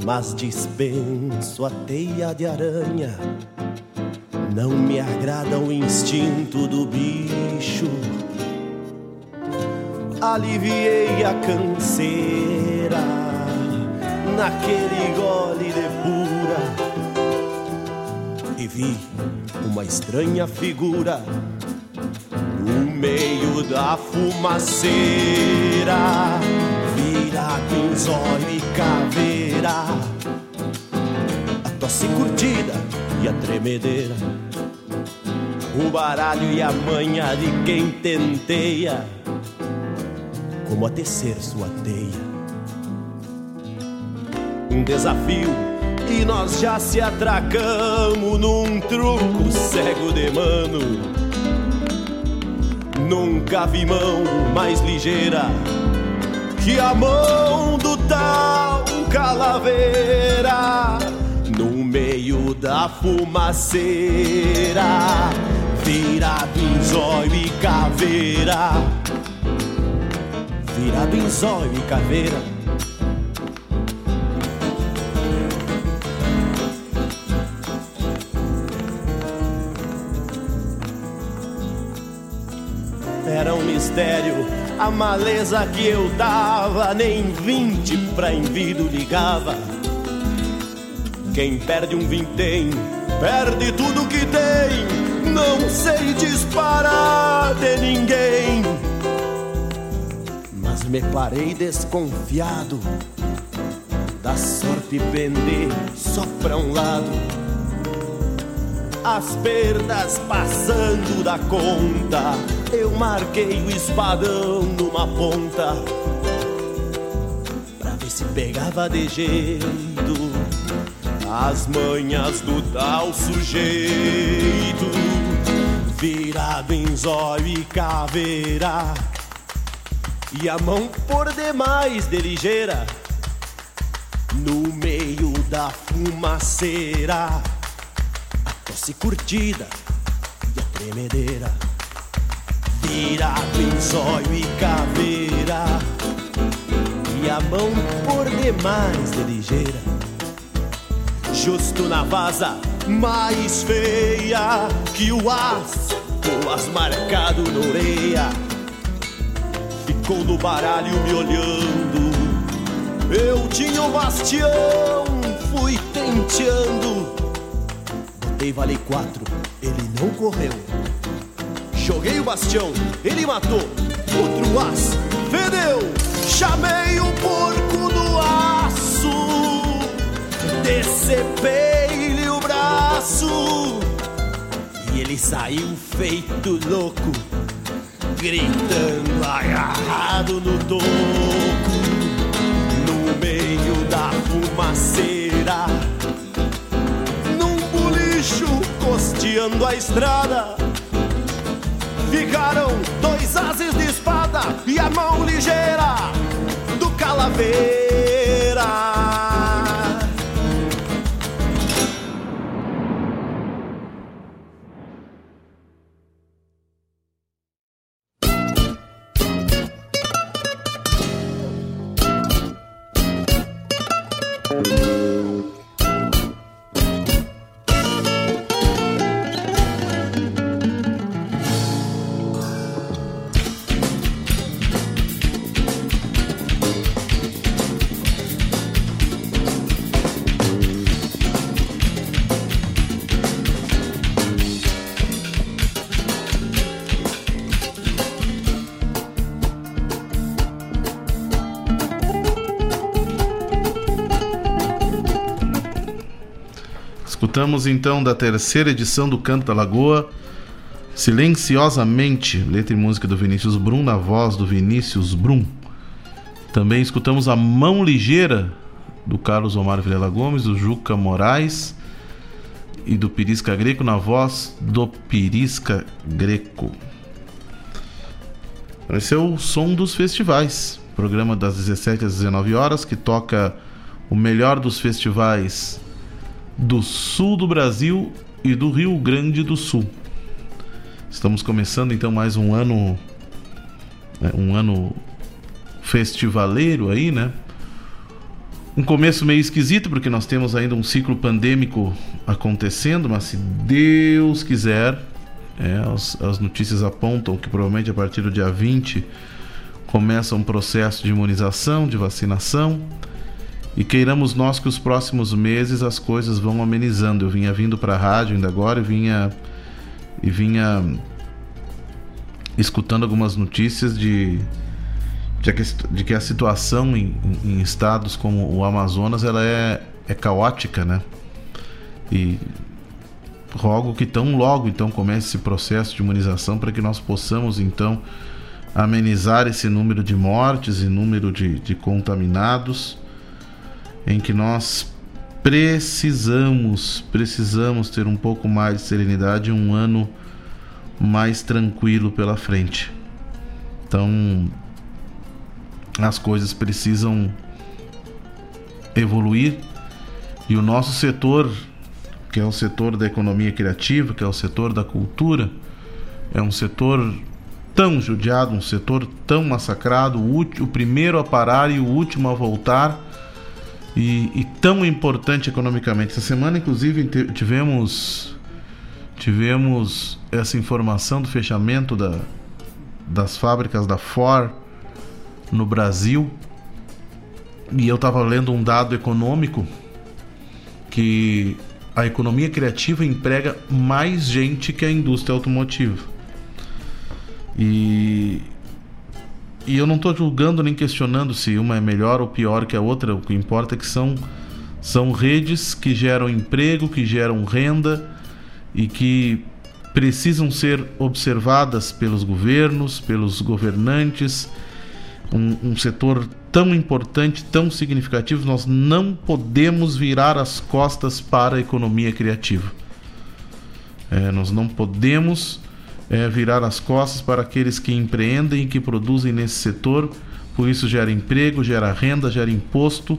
mas dispenso a teia de aranha. Não me agrada o instinto do bicho. Aliviei a canseira naquele gole de pura e vi uma estranha figura no meio da fumaceira, em zóio e caveira, a tosse curtida e a tremedeira, o baralho e a manha de quem tenteia, como a tecer sua teia. Um desafio E nós já se atracamos num truco cego de mano. Nunca vi mão mais ligeira que a mão do tal calaveira no meio da fumaceira, virado em zóio e caveira, virado em zóio e caveira. Era um mistério a maleza que eu dava, nem vinte pra envido ligava. Quem perde um vintém, perde tudo que tem. Não sei disparar de ninguém. Mas me parei desconfiado da sorte pender só pra um lado. As perdas passando da conta, eu marquei o espadão numa ponta. Pra ver se pegava de jeito as manhas do tal sujeito, virado em zóio e caveira, e a mão por demais de ligeira, no meio da fumaceira, a tosse curtida e a tremedeira, virado em zóio e caveira, e a mão por demais de ligeira justo na vaza mais feia que o as, o as marcado na orelha. Ficou no baralho me olhando. Eu tinha um bastião, fui tenteando. Botei vale quatro, ele não correu. Joguei o bastião, ele matou. Outro as, fedeu. Chamei o porco do aço decepei-lhe o braço e ele saiu feito louco, gritando agarrado no toco, no meio da fumaceira, num bolicho costeando a estrada. Ficaram dois ases de espada e a mão ligeira do calaveira. Escutamos então da terceira edição do Canto da Lagoa, Silenciosamente, letra e música do Vinícius Brum, na voz do Vinícius Brum. Também escutamos a Mão Ligeira, do Carlos Omar Vilela Gomes, do Juca Moraes e do Pirisca Greco, na voz do Pirisca Greco. Esse é o som dos festivais, programa das 17 às 19 horas, que toca o melhor dos festivais do sul do Brasil e do Rio Grande do Sul. Estamos começando então mais um ano, né, um ano festivaleiro aí, né? Um começo meio esquisito porque nós temos ainda um ciclo pandêmico acontecendo, mas se Deus quiser, é, as, as notícias apontam que provavelmente a partir do dia 20 começa um processo de imunização, de vacinação. E queiramos nós que os próximos meses as coisas vão amenizando. Eu vinha vindo para a rádio ainda agora e vinha e vinha escutando algumas notícias de de que, de que a situação em, em, estados como o Amazonas ela é, é caótica, né? E rogo que tão logo então comece esse processo de imunização para que nós possamos então amenizar esse número de mortes e número de, de contaminados em que nós precisamos, precisamos ter um pouco mais de serenidade, um ano mais tranquilo pela frente. Então, as coisas precisam evoluir e o nosso setor, que é o setor da economia criativa, que é o setor da cultura, é um setor tão judiado, um setor tão massacrado, o, o primeiro a parar e o último a voltar, e, e tão importante economicamente. Essa semana, inclusive, tivemos tivemos essa informação do fechamento da, das fábricas da Ford no Brasil. E eu estava lendo um dado econômico que a economia criativa emprega mais gente que a indústria automotiva. E, e eu não estou julgando nem questionando se uma é melhor ou pior que a outra. O que importa é que são, são redes que geram emprego, que geram renda e que precisam ser observadas pelos governos, pelos governantes. Um, um, setor tão importante, tão significativo, nós não podemos virar as costas para a economia criativa. É, nós não podemos é, virar as costas para aqueles que empreendem e que produzem nesse setor, por isso gera emprego, gera renda, gera imposto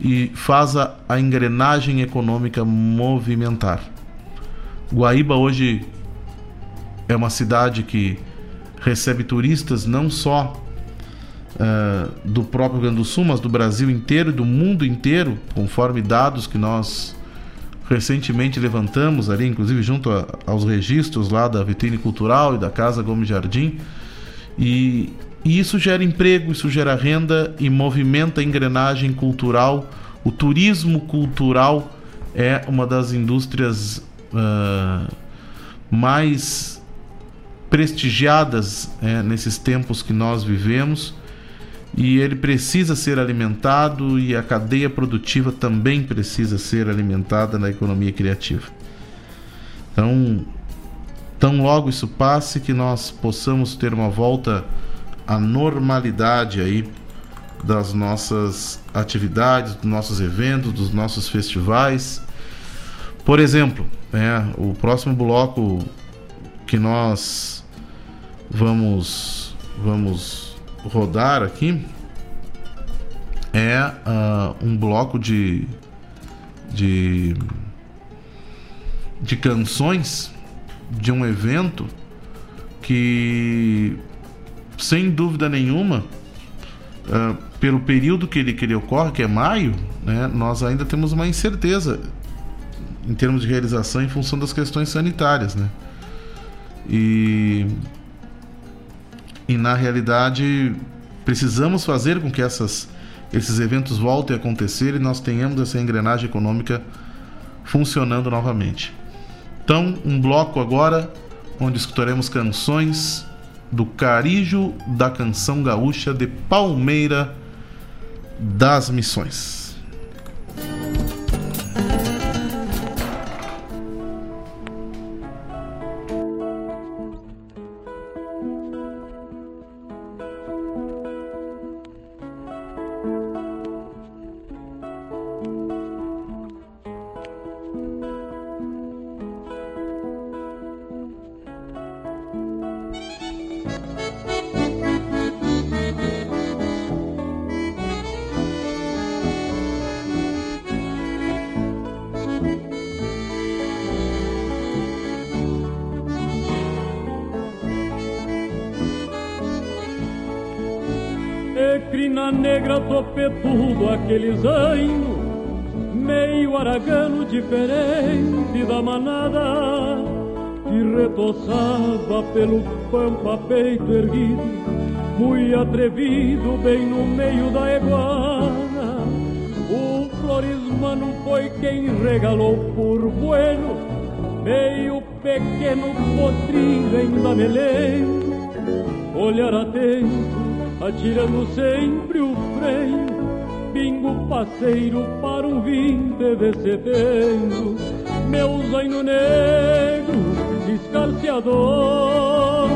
e faz a, a engrenagem econômica movimentar. Guaíba hoje é uma cidade que recebe turistas não só uh, do próprio Rio Grande do Sul, mas do Brasil inteiro e do mundo inteiro, conforme dados que nós recentemente levantamos ali, inclusive junto a, aos registros lá da vitrine cultural e da Casa Gomes Jardim. E, e isso gera emprego, isso gera renda e movimenta a engrenagem cultural. O turismo cultural é uma das indústrias uh, mais prestigiadas é, nesses tempos que nós vivemos e ele precisa ser alimentado e a cadeia produtiva também precisa ser alimentada na economia criativa. Então, tão logo isso passe que nós possamos ter uma volta à normalidade aí das nossas atividades, dos nossos eventos, dos nossos festivais. Por exemplo, é, o próximo bloco que nós vamos vamos rodar aqui é uh, um bloco de, de de canções de um evento que sem dúvida nenhuma uh, pelo período que ele, que ele ocorre que é maio né, nós ainda temos uma incerteza em termos de realização em função das questões sanitárias né. E e na realidade precisamos fazer com que essas, esses eventos voltem a acontecer e nós tenhamos essa engrenagem econômica funcionando novamente. Então, um bloco agora onde escutaremos canções do Carijo da Canção Gaúcha de Palmeira das Missões. Retoçava pelo pampa peito erguido, muito atrevido bem no meio da iguana. O Florismano foi quem regalou por bueno, meio pequeno potrinho ainda me olhar atento atirando sempre o freio, pingo parceiro para um vinte de setembro, meu zaino negro, descarciador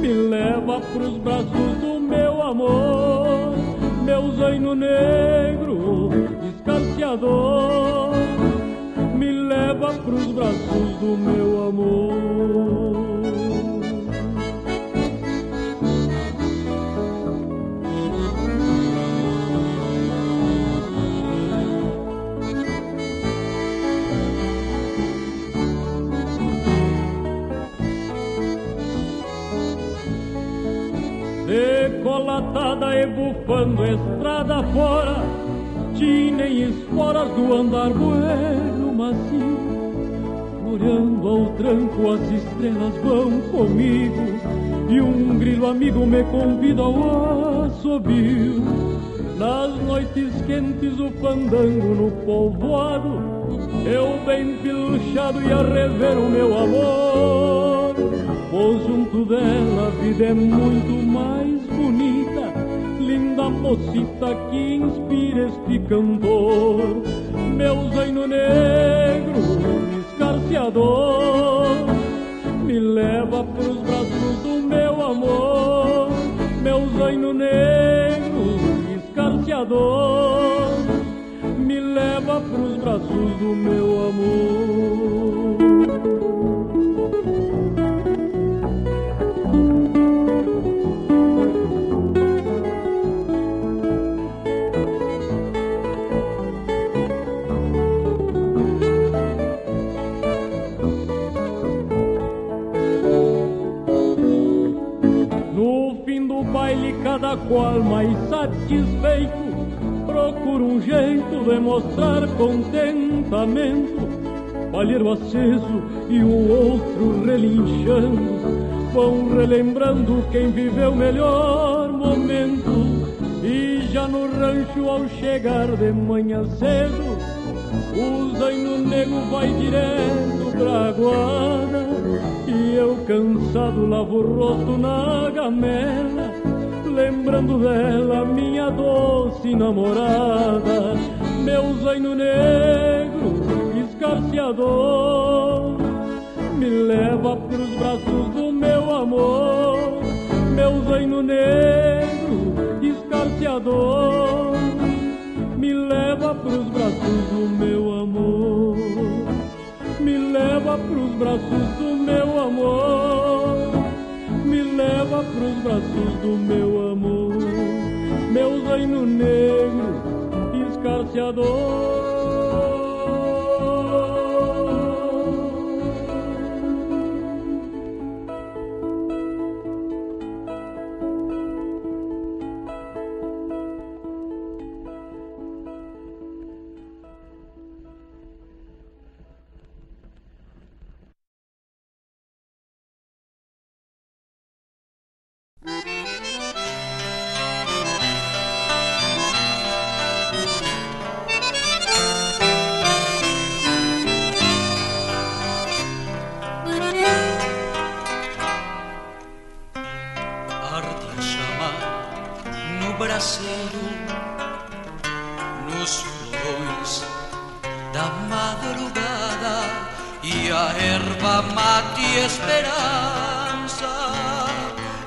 me leva pros braços do meu amor, meu zaino negro descarciador me leva pros braços do meu amor. E bufando estrada fora, tinem esporas do andar bueno macio. Olhando ao tranco as estrelas vão comigo. E um grilo amigo me convida ao assobio. Nas noites quentes o fandango no povoado. Eu bem pilchado e a rever o meu amor. Pois junto dela a vida é muito mais mocita que inspira este cantor Meu zaino negro escarciador Me leva pros braços do meu amor. Meu zaino negro escarciador Me leva pros braços do meu amor qual mais satisfeito procura um jeito de mostrar contentamento. Palheiro aceso e o outro relinchando vão relembrando quem viveu melhor momento. E já no rancho, ao chegar de manhã cedo, o zaino nego vai direto pra guarda E eu cansado lavo o rosto na gamela Lembrando dela, minha doce namorada Meu zaino negro, escarciador Me leva pros braços do meu amor Meu zaino negro, escarciador me leva pros braços do meu amor, me leva pros braços do meu amor, leva pros braços do meu amor, meu zaino negro, escarciador.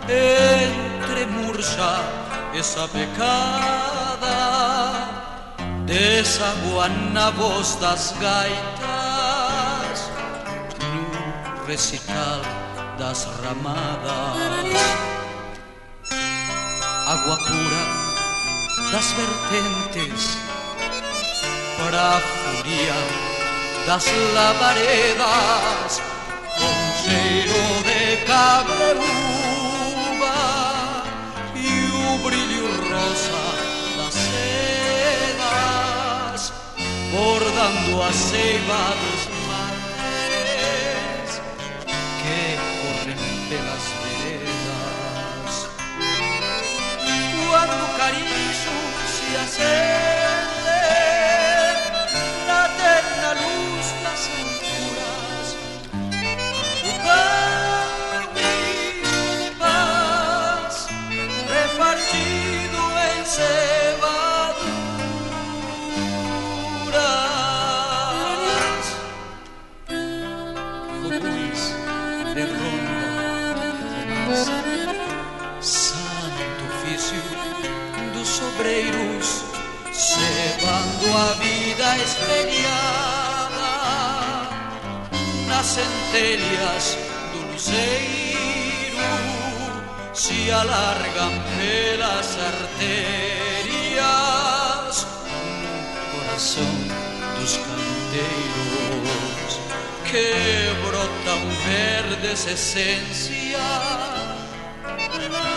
Entre murcha essa pecada. Desaguan na voz das gaitas No recital das ramadas. Água pura das vertentes Para a furia das lavaredas. Com cheiro de cabreúva rosa das sedas Bordando a seiva dos mares Que corren pelas veredas. Quando o cariço se acende Cebando a vida espelhada centellas do luceiro se alargan pelas arterias. No coração dos canteiros que brotam verdes essências na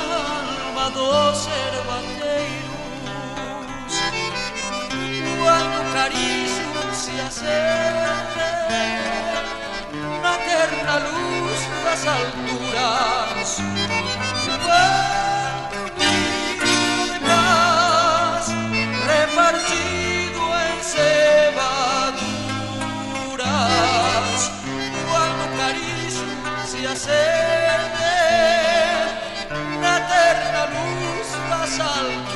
alma dos herbateiros quando o carício se acende na terna luz das alturas. Quando vinho de paz repartido em cevaduras quando o carício se acende na terna luz das alturas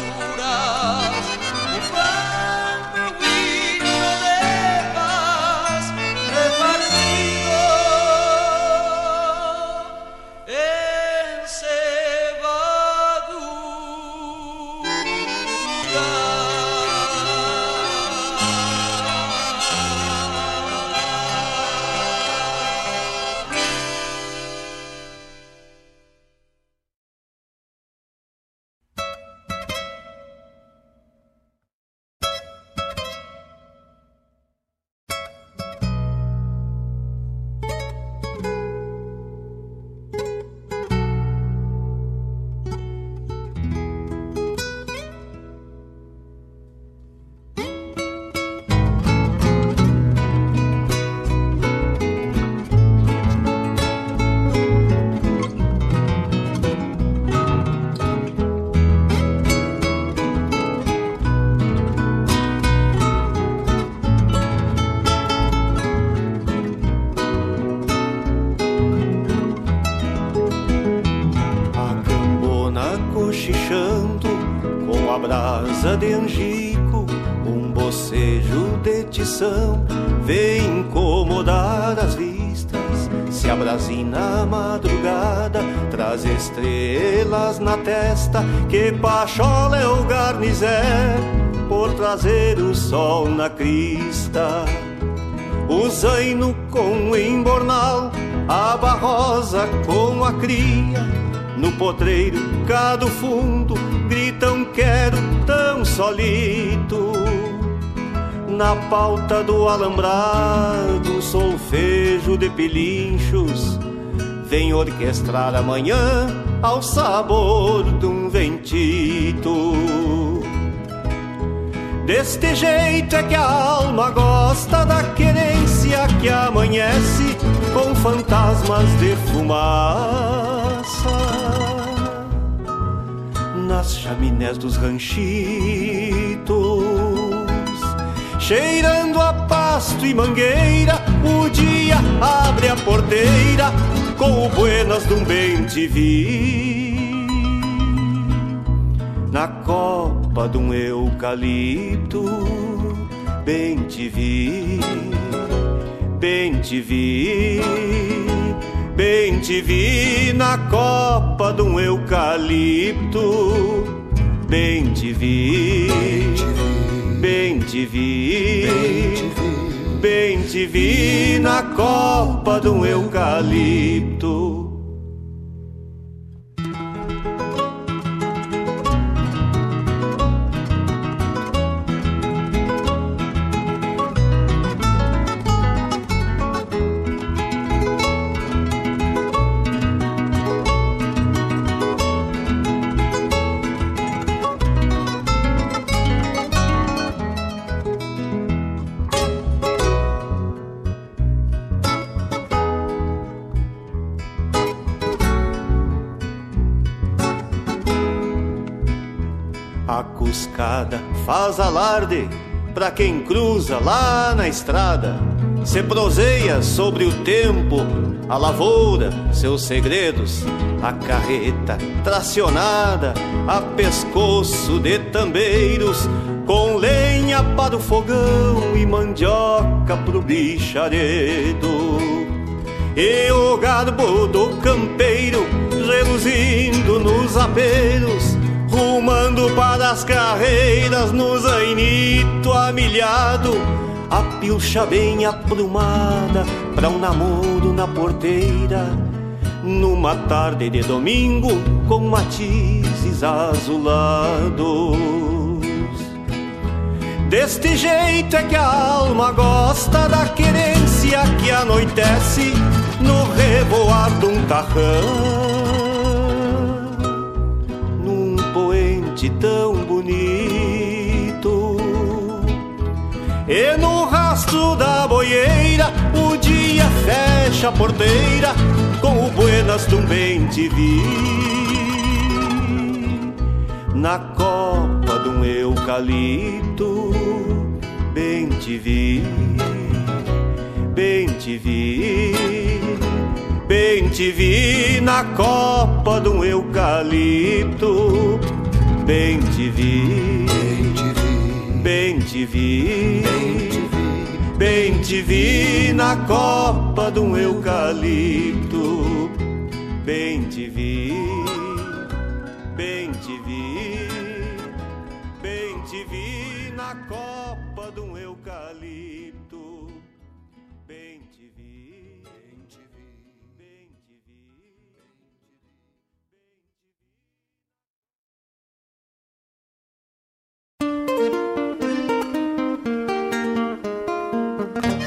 testa, que pachola é o garnizé por trazer o sol na crista. O zaino com o embornal, a barrosa com a cria, no potreiro cá do fundo gritam quero tão solito. Na pauta do alambrado, solfejo de pilinchos vem orquestrar amanhã ao sabor de um ventito. Deste jeito é que a alma gosta da querência que amanhece com fantasmas de fumaça nas chaminés dos ranchitos, cheirando a pasto e mangueira. O dia abre a porteira com o buenas de um bem te vi na copa de um eucalipto. Bem te vi, bem te vi, bem te vi na copa de um eucalipto. Bem te vi, bem te vi, bem te vi na copa de um eucalipto. Pra quem cruza lá na estrada. Se proseia sobre o tempo, a lavoura, seus segredos, a carreta tracionada, a pescoço de tambeiros, com lenha para o fogão e mandioca pro bicharedo. E o garbo do campeiro reluzindo nos apelos, rumando para as carreiras no zainito amilhado, a pilcha bem aprumada pra um namoro na porteira, numa tarde de domingo com matizes azulados. Deste jeito é que a alma gosta da querência que anoitece no revoar de um tarrão. Poente tão bonito. E no rastro da boieira, o dia fecha a porteira com o buenas de bem te vi. Na copa de um eucalipto, bem te vi, bem te vi, bem te vi na copa de um eucalipto, bem te vi, bem te vi, bem te vi. Na copa de um eucalipto, bem te vi, bem te vi, bem te vi na copa de um eucalipto,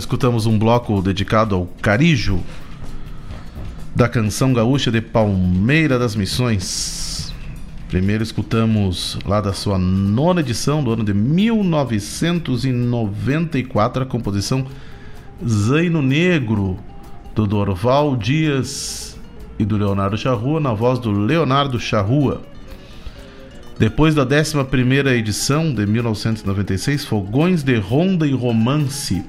Escutamos um bloco dedicado ao Carijo da canção gaúcha de Palmeira das Missões. Primeiro escutamos lá da sua nona edição do ano de 1994 a composição Zaino Negro do Dorval Dias e do Leonardo Charrua na voz do Leonardo Charrua. Depois da 11ª edição de 1996, Fogões de Ronda e Romance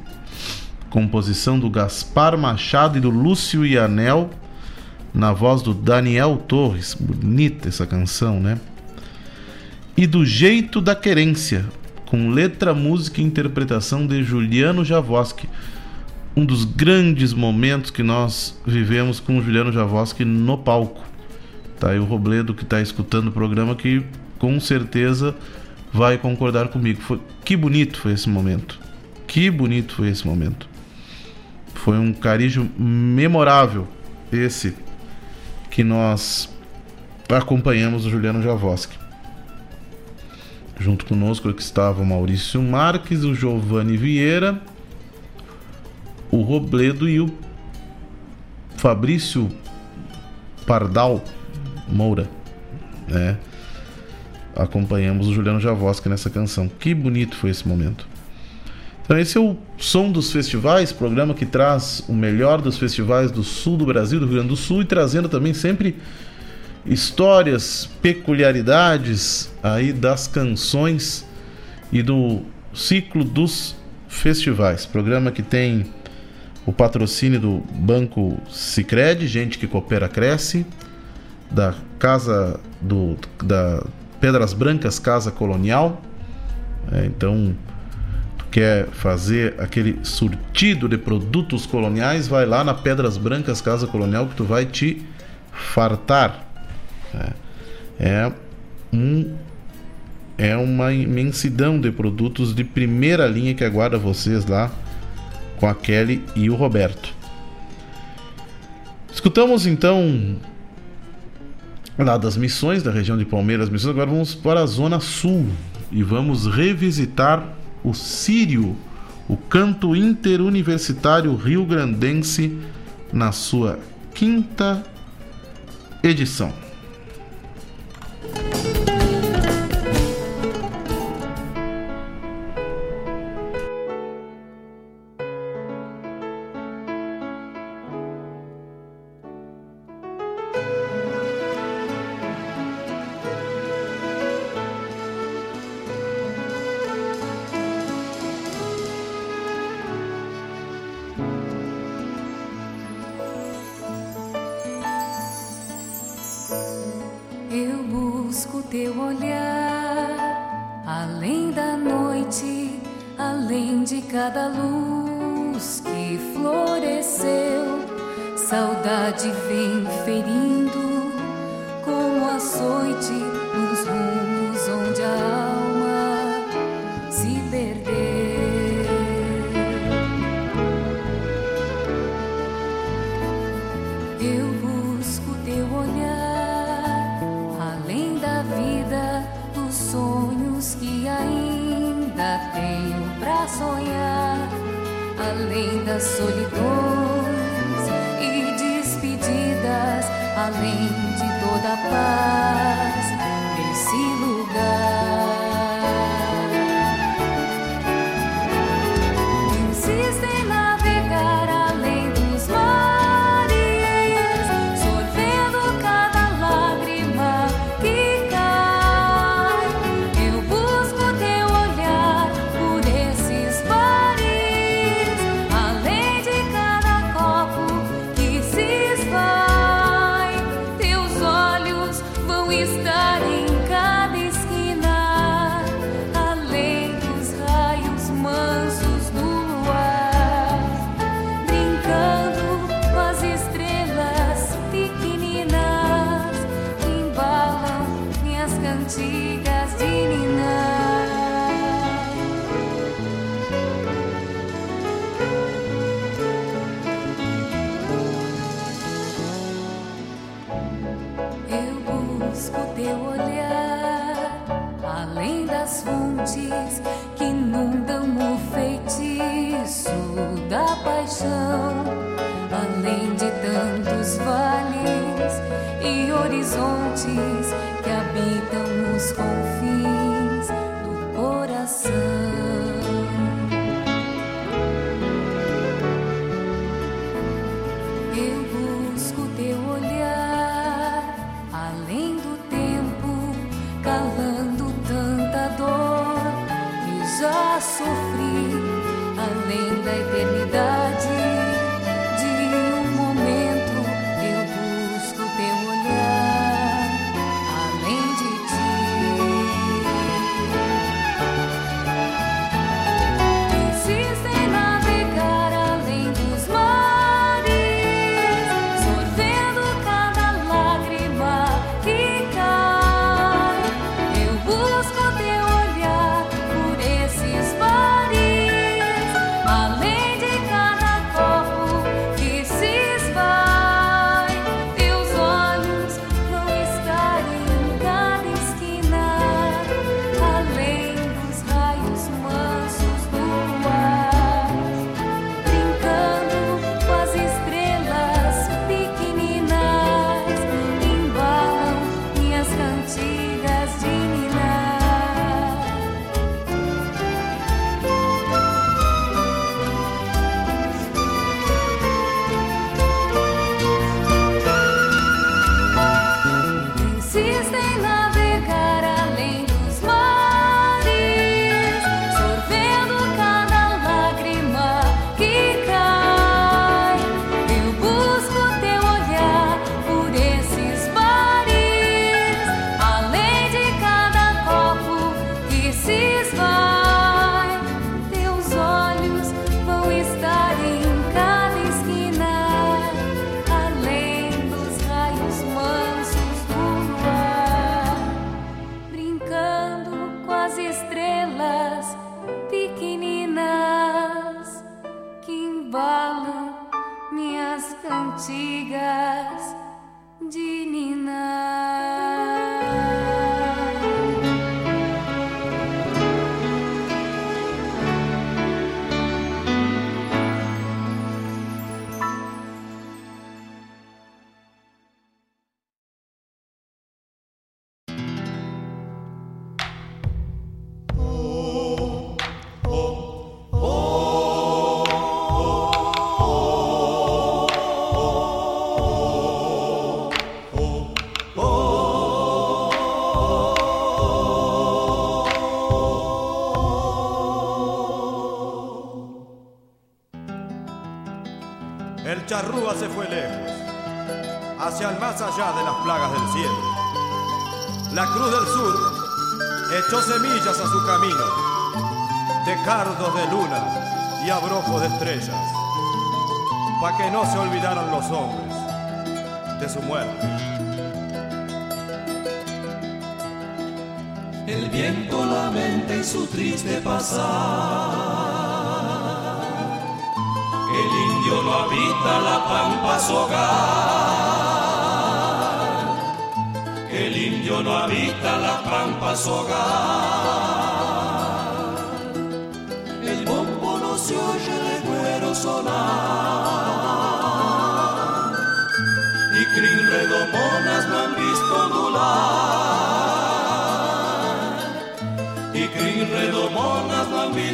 composição do Gaspar Machado e do Lúcio Ianel, na voz do Daniel Torres. Bonita essa canção, né? E do Jeito da Querência, com letra, música e interpretação de Juliano Javoski. Um dos grandes momentos que nós vivemos com o Juliano Javoski no palco. Tá aí o Robledo que está escutando o programa que com certeza vai concordar comigo. Foi, que bonito foi esse momento. Que bonito foi esse momento. Foi um carijo memorável esse que nós acompanhamos o Juliano Javoski. Junto conosco aqui estava o Maurício Marques, o Giovanni Vieira, o Robledo e o Fabrício Pardal Moura, né? Acompanhamos o Juliano Javoski nessa canção. Que bonito foi esse momento. Então esse é o Som dos Festivais, programa que traz o melhor dos festivais do sul do Brasil, do Rio Grande do Sul, e trazendo também sempre histórias, peculiaridades aí das canções e do ciclo dos festivais. Programa que tem o patrocínio do Banco Sicredi, gente que coopera cresce, da Casa do da Pedras Brancas Casa Colonial. É, então quer fazer aquele surtido de produtos coloniais, vai lá na Pedras Brancas Casa Colonial que tu vai te fartar. É, é um é uma imensidão de produtos de primeira linha que aguarda vocês lá com a Kelly e o Roberto. Escutamos então lá das missões da região de Palmeiras, missões. Agora vamos para a zona sul e vamos revisitar o Sírio, o canto interuniversitário rio-grandense, na sua quinta edição. teu olhar, além da noite, além de cada luz que floresceu, saudade vem ferindo solidões e despedidas, além de toda paz. dardos de luna y abrojos de estrellas, para que no se olvidaran los hombres de su muerte. El viento lamenta y su triste pasar, el indio no habita la pampa su hogar, el indio no habita la pampa su hogar.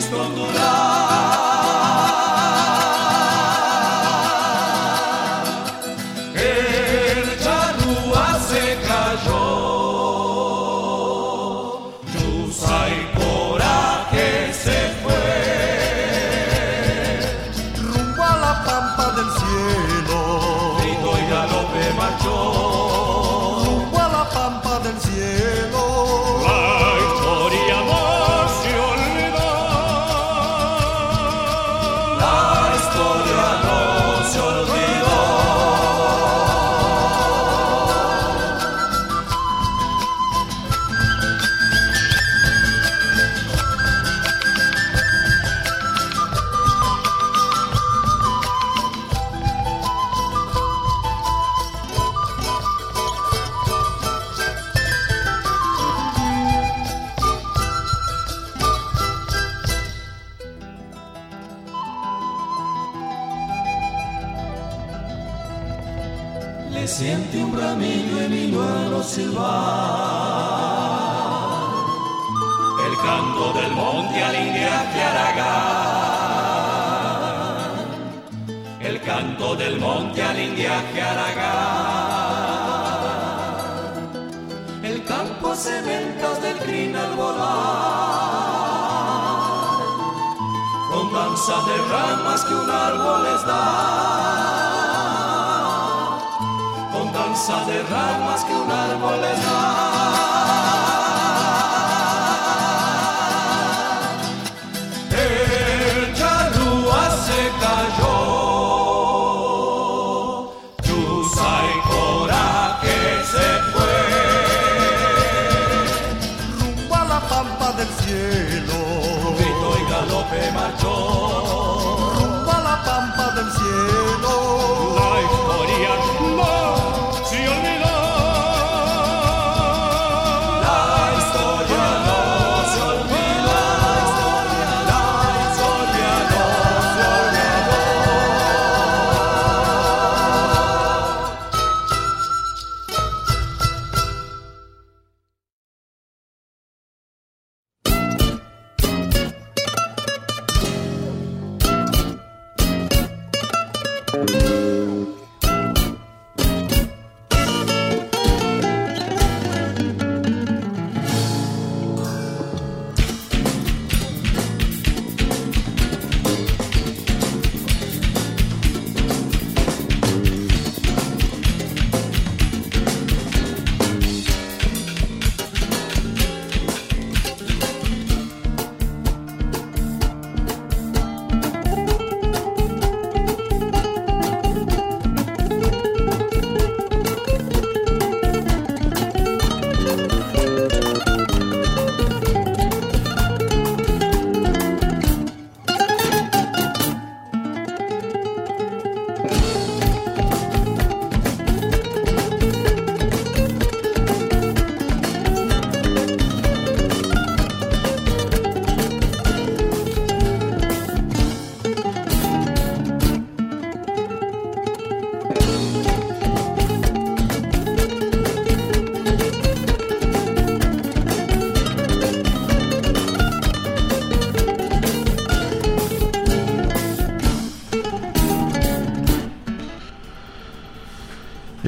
estou curado. de ramas que un árbol les da. Con danza de ramas que un árbol les da.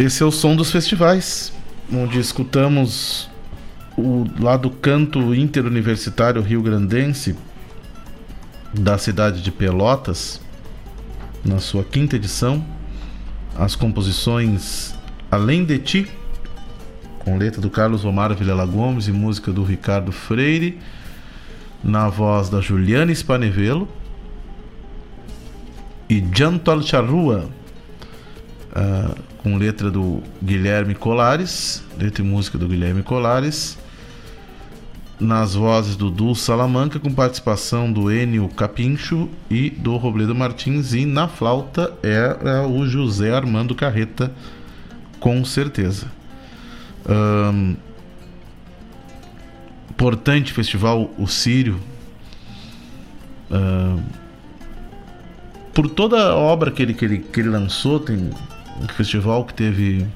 esse é o som dos festivais, onde escutamos o lado canto interuniversitário rio-grandense da cidade de Pelotas, na sua quinta edição, as composições Além de Ti, com letra do Carlos Omar Vilela Gomes e música do Ricardo Freire, na voz da Juliana Spanevelo e Jantol Charrua letra do Guilherme Colares, letra e música do Guilherme Colares, nas vozes do Du Salamanca, com participação do Enio Capincho e do Robledo Martins, e na flauta era o José Armando Carreta, com certeza. Um, importante festival, o Sírio. Um, por toda a obra que ele, que ele, que ele lançou, tem festival que teve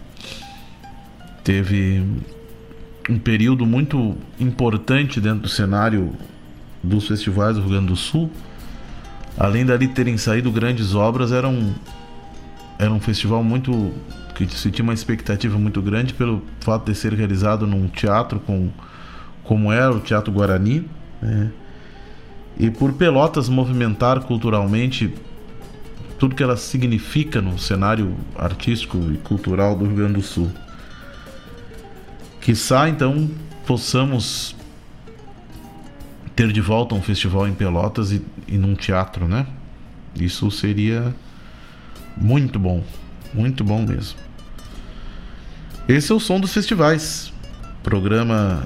teve um período muito importante dentro do cenário dos festivais do Rio Grande do Sul. Além dali terem saído grandes obras, era um, era um festival muito que se tinha uma expectativa muito grande pelo fato de ser realizado num teatro com, como era o Teatro Guarani, né? e por Pelotas movimentar culturalmente tudo que ela significa no cenário artístico e cultural do Rio Grande do Sul. Quizá então possamos ter de volta um festival em Pelotas e, e num teatro, né? Isso seria muito bom, muito bom mesmo. Esse é o som dos festivais. Programa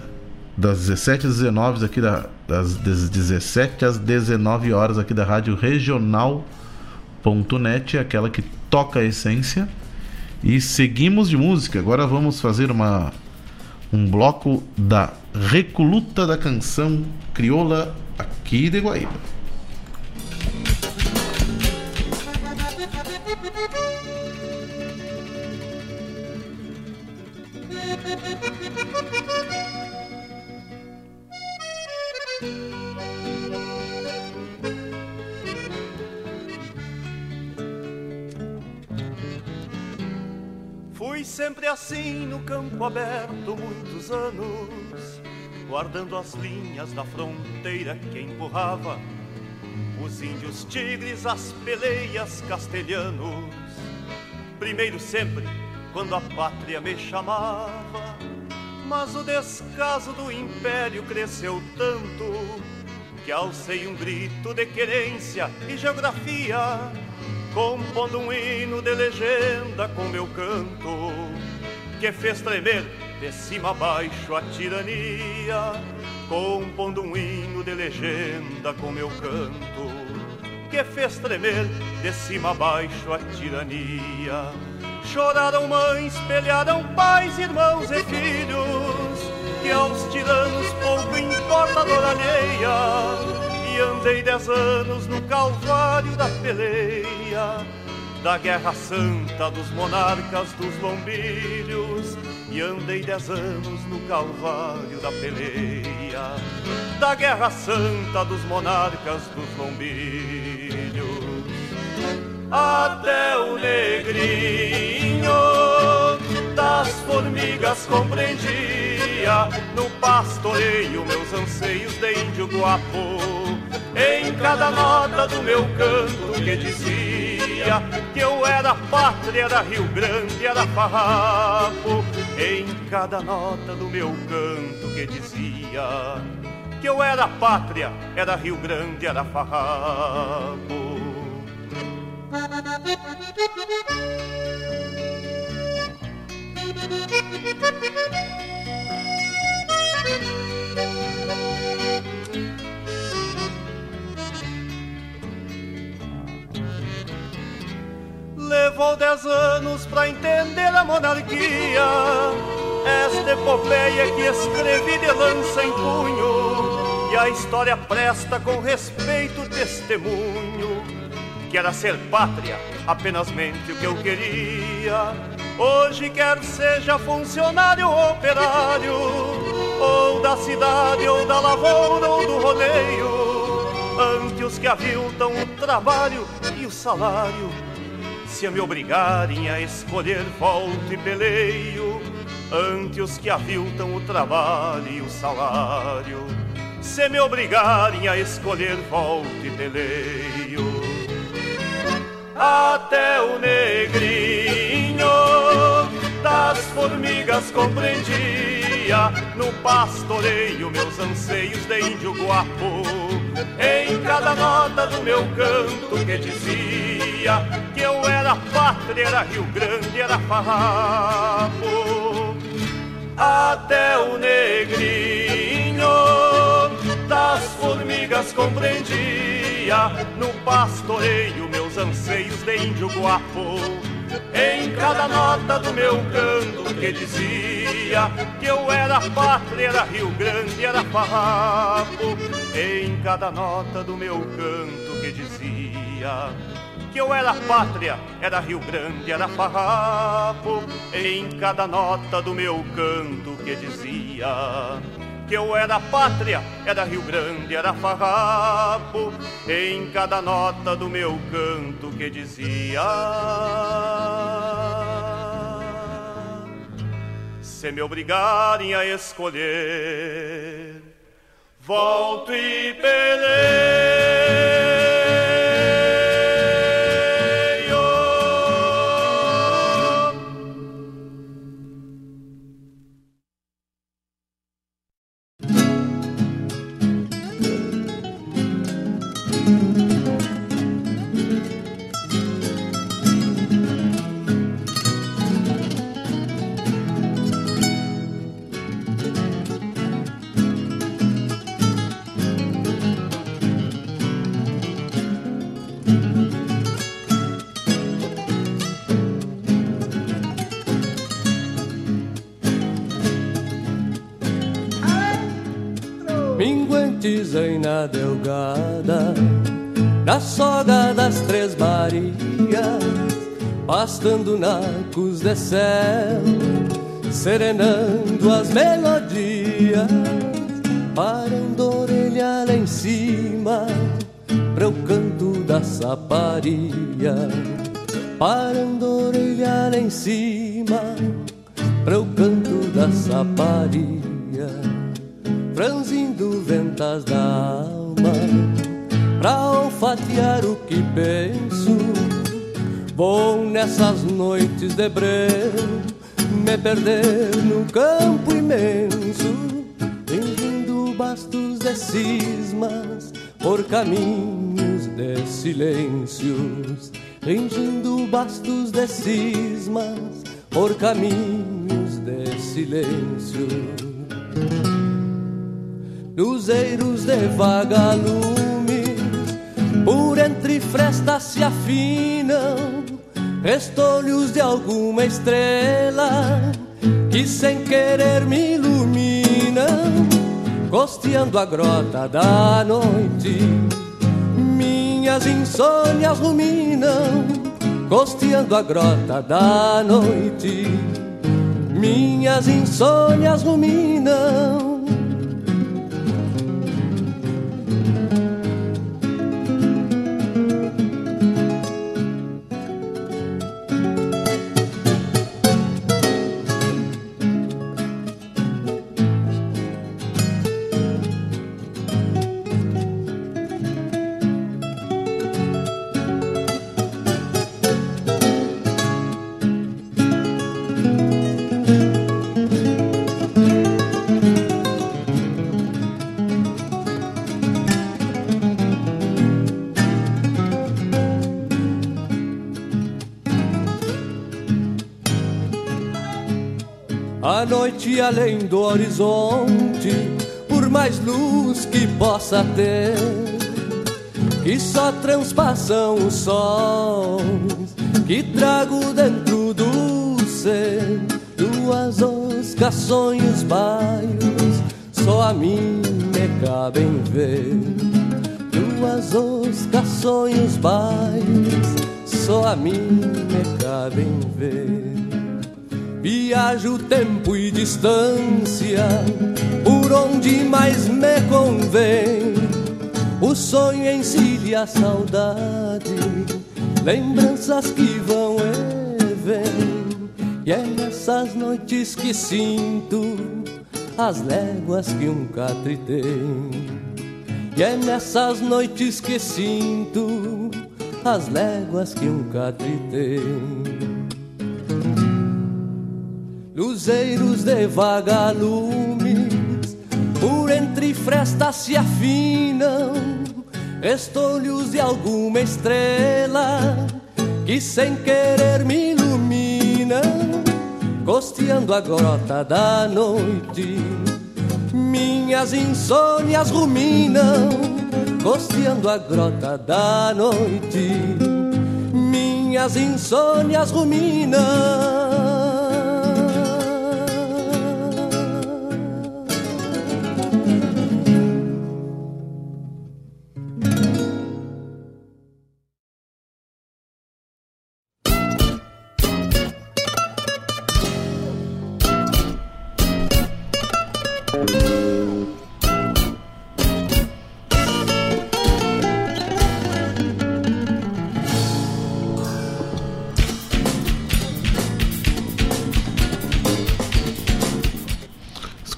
das 17 às 19 aqui da, das 17 às 19 horas aqui da Rádio Regional.net, aquela que toca a essência. E seguimos de música. Agora vamos fazer uma um bloco da Recoluta da Canção Crioula aqui de Guaíba. Assim no campo aberto muitos anos, guardando as linhas da fronteira que empurrava os índios tigres, as peleias castelhanos. Primeiro sempre quando a pátria me chamava, mas o descaso do império cresceu tanto que alcei um grito de querência e geografia compondo um hino de legenda com meu canto, que fez tremer de cima a baixo a tirania, compondo um hino de legenda com meu canto, que fez tremer de cima a baixo a tirania. Choraram mães, pelearam pais, irmãos e filhos, que aos tiranos pouco importa a dor alheia e andei dez anos no calvário da peleia Da guerra santa dos monarcas dos lombilhos E andei dez anos no calvário da peleia. Da guerra santa dos monarcas dos lombilhos Até o negrinho das formigas compreendia. No pastoreio meus anseios de índio guapo. Em cada nota do meu canto que dizia que eu era pátria, era Rio Grande, era farrapo. Em cada nota do meu canto que dizia que eu era pátria, era Rio Grande, era farrapo. Levou dez anos pra entender a monarquia. Esta epopeia que escrevi de lança em punho E a história presta com respeito testemunho Que era ser pátria, apenas mente o que eu queria. Hoje quer seja funcionário ou operário Ou da cidade, ou da lavoura, ou do rodeio Ante os que aviltam o trabalho e o salário se a me obrigarem a escolher volta e peleio ante os que aviltam o trabalho e o salário. Se me obrigarem a escolher volta e peleio até o negrinho das formigas compreendia no pastoreio meus anseios de índio guapo em cada nota do meu canto que dizia que eu era pátria, era Rio Grande, era farrapo. Até o negrinho das formigas compreendia no pastoreio meus anseios de índio guapo. Em cada nota do meu canto que dizia que eu era pátria, era Rio Grande, era farrapo. Em cada nota do meu canto que dizia que eu era pátria, era Rio Grande, era farrapo. Em cada nota do meu canto que dizia que eu era pátria, era Rio Grande, era farrapo, em cada nota do meu canto que dizia. Se me obrigarem a escolher, volto e peleio. Minguantes em na delgada Na soga das Três Marias Pastando nacos de céu Serenando as melodias Parando orelha lá em cima Para o canto da saparia. Parando orelha lá em cima Para o canto da saparia franzindo ventas da alma, pra olfatear o que penso. Vou nessas noites de breu me perder no campo imenso, fingindo bastos de cismas por caminhos de silêncios, fingindo bastos de cismas por caminhos de silêncios luzeiros de vagalumes, por entre frestas se afinam, restolhos de alguma estrela que sem querer me iluminam, costeando a grota da noite. Minhas insônias ruminam, costeando a grota da noite. Minhas insônias ruminam noite além do horizonte, por mais luz que possa ter, que só transpassam os sons que trago dentro do ser. Duas sonhos baios, só a mim me cabem ver. Duas sonhos baios, só a mim me cabem ver. Viajo tempo e distância por onde mais me convém. O sonho encilha a saudade, lembranças que vão e vêm. E é nessas noites que sinto as léguas que um catre tem. E é nessas noites que sinto as léguas que um catre tem. Luzeiros de vagalumes, por entre frestas se afinam, estolhos de alguma estrela que sem querer me ilumina, costeando a grota da noite. Minhas insônias ruminam, costeando a grota da noite. Minhas insônias ruminam.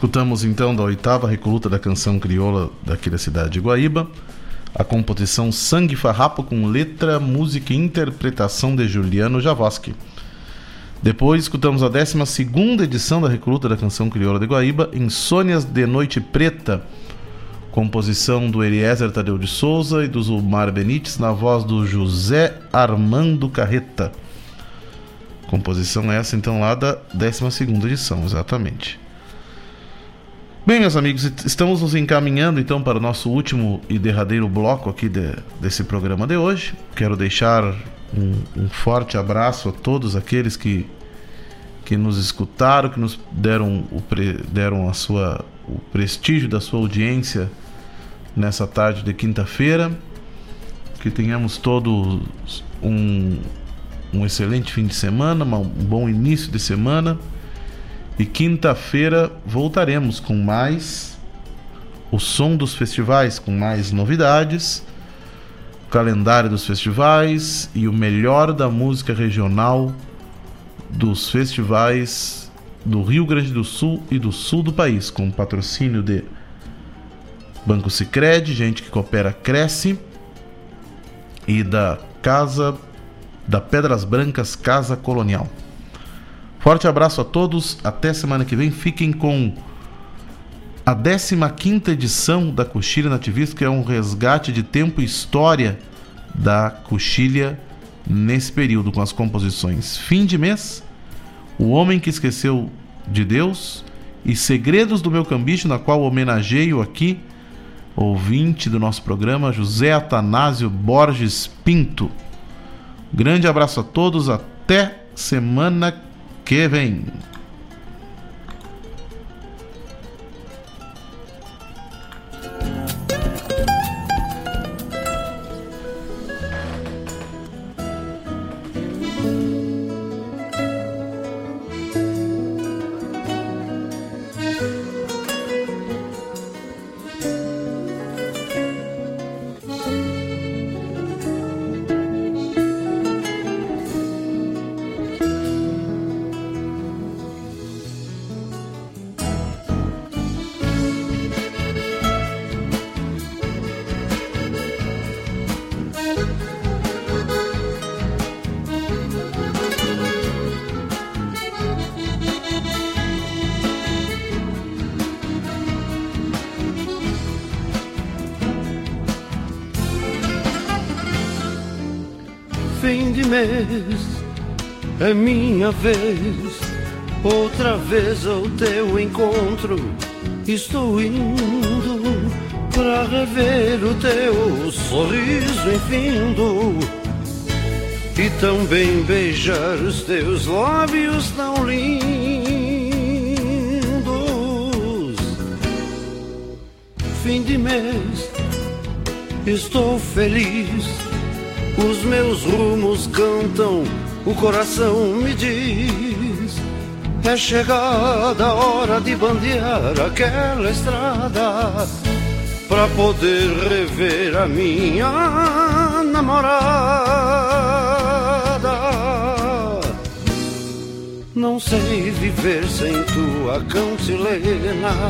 Escutamos então da oitava recoluta da canção crioula daqui da cidade de Guaíba, a composição Sangue Farrapo com letra, música e interpretação de Juliano Javoski. Depois escutamos a 12 edição da recoluta da canção crioula de Guaíba, Insônias de Noite Preta, composição do Eliezer Tadeu de Souza e do Zulmar Benites, na voz do José Armando Carreta. Composição essa então lá da 12 edição, exatamente. Bem, meus amigos, estamos nos encaminhando então para o nosso último e derradeiro bloco aqui de, desse programa de hoje. Quero deixar um, um, forte abraço a todos aqueles que, que nos escutaram, que nos deram, o, deram a sua, o prestígio da sua audiência nessa tarde de quinta-feira. Que tenhamos todos um, um excelente fim de semana, um bom início de semana e quinta-feira voltaremos com mais o som dos festivais, com mais novidades, o calendário dos festivais e o melhor da música regional dos festivais do Rio Grande do Sul e do sul do país, com patrocínio de Banco Sicredi, gente que coopera cresce e da Casa da Pedras Brancas Casa Colonial. Forte abraço a todos, até semana que vem. Fiquem com a 15 edição da Coxilha Nativista, que é um resgate de tempo e história da coxilha nesse período, com as composições Fim de Mês, O Homem que Esqueceu de Deus e Segredos do Meu Cambicho, na qual homenageio aqui, ouvinte do nosso programa, José Atanásio Borges Pinto. Grande abraço a todos, até semana que que vem. é minha vez, outra vez ao teu encontro. Estou indo para rever o teu sorriso infindo e também beijar os teus lábios tão lindos. Fim de mês, estou feliz, os meus rumos cantam o coração me diz: é chegada a hora de bandear aquela estrada para poder rever a minha namorada. Não sei viver sem tua cantilena,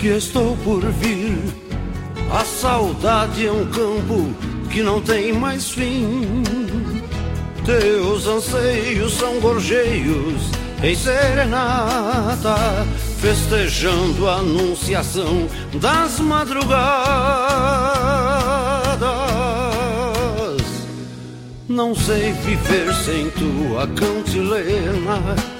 Que estou por vir, a saudade é um campo que não tem mais fim. Teus anseios são gorjeios em serenata, festejando a anunciação das madrugadas. Não sei viver sem tua cantilena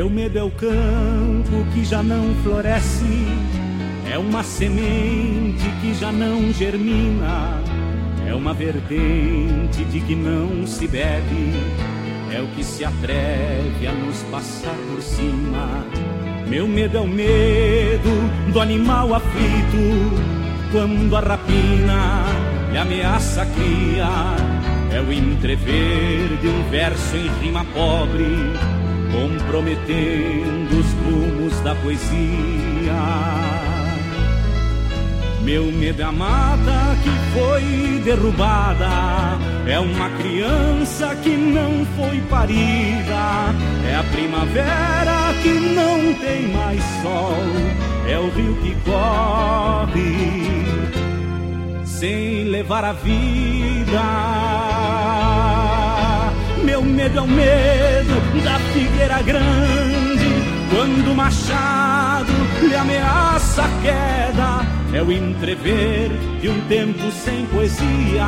Meu medo é o campo que já não floresce, é uma semente que já não germina, é uma vertente de que não se bebe, é o que se atreve a nos passar por cima. Meu medo é o medo do animal aflito, quando a rapina lhe ameaça cria, é o entrever de um verso em rima pobre comprometendo os rumos da poesia. Meu medo é a mata que foi derrubada, é uma criança que não foi parida, é a primavera que não tem mais sol, é o rio que corre sem levar a vida. Medo é o medo da figueira grande, quando o machado lhe ameaça a queda. É o entrever de um tempo sem poesia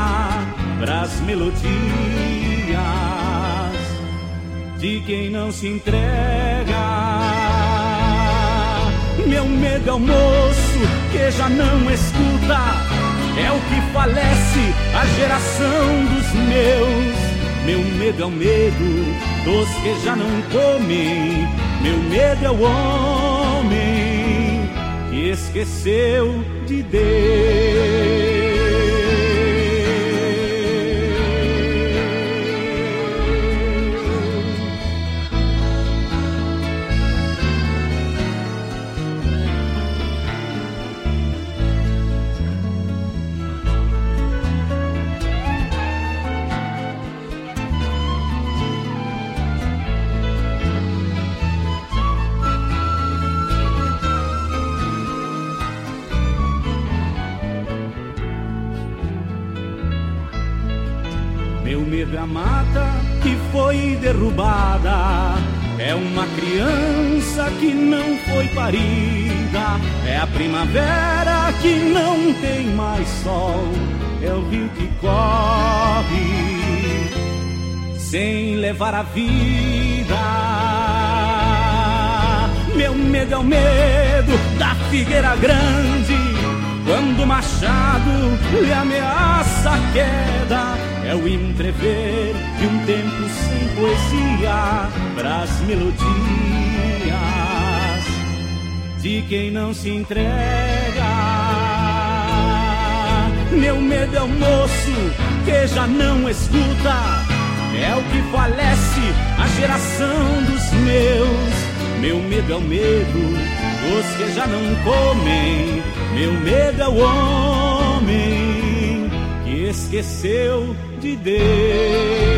pras melodias de quem não se entrega. Meu medo é o moço que já não escuta, é o que falece a geração dos meus. Meu medo é o medo dos que já não comem. Meu medo é o homem que esqueceu de Deus. É a primavera que não tem mais sol. É o rio que corre sem levar a vida. Meu medo é o medo da figueira grande. Quando o machado lhe ameaça a queda, é o entrever de um tempo sem poesia pras melodias de quem não se entrega. Meu medo é o moço que já não escuta, é o que falece a geração dos meus. Meu medo é o medo dos que já não comem, meu medo é o homem que esqueceu de Deus.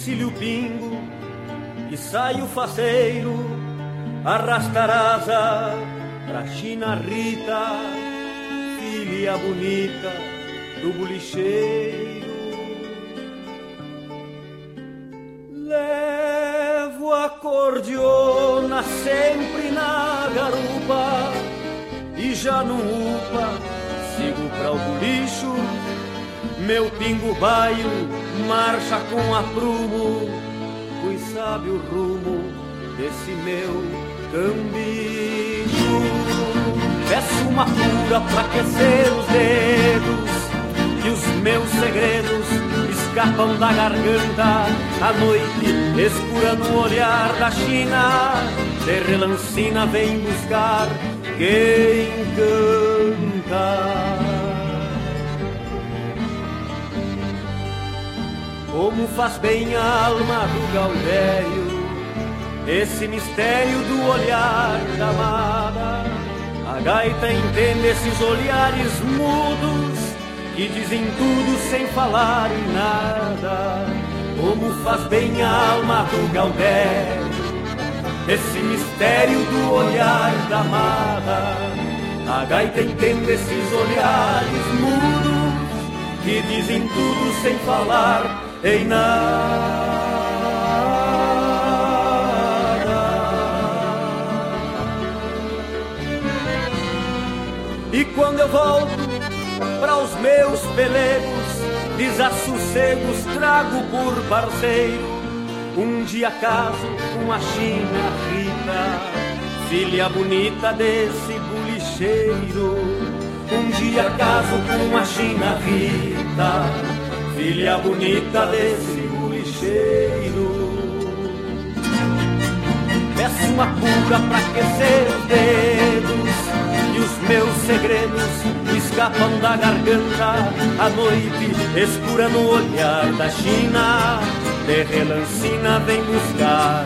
Encilho o pingo e saio faceiro, arrastar asa pra China Rita, filha bonita do bolicheiro. Levo a cordiona sempre na garupa e já no upa sigo pra o bolicho. Meu pingo baio marcha com aprumo, pois sabe o rumo desse meu cambicho. Peço uma cura pra aquecer os dedos, que os meus segredos escapam da garganta. A noite escura no olhar da China, de relancina vem buscar quem canta. Como faz bem a alma do Gaudério Esse mistério do olhar da amada. A gaita entende esses olhares mudos Que dizem tudo sem falar em nada. Como faz bem a alma do Gaudério Esse mistério do olhar da amada. A gaita entende esses olhares mudos que dizem tudo sem falar em nada. E quando eu volto para os meus pelegos, desassossegos trago por parceiro um dia caso com a China Rita, filha bonita desse bolicheiro. Um dia caso com a China Rita, filha bonita desse bolicheiro. Peço uma cura pra aquecer os dedos e os meus segredos escapam da garganta. A noite escura no olhar da China, de relancina vem buscar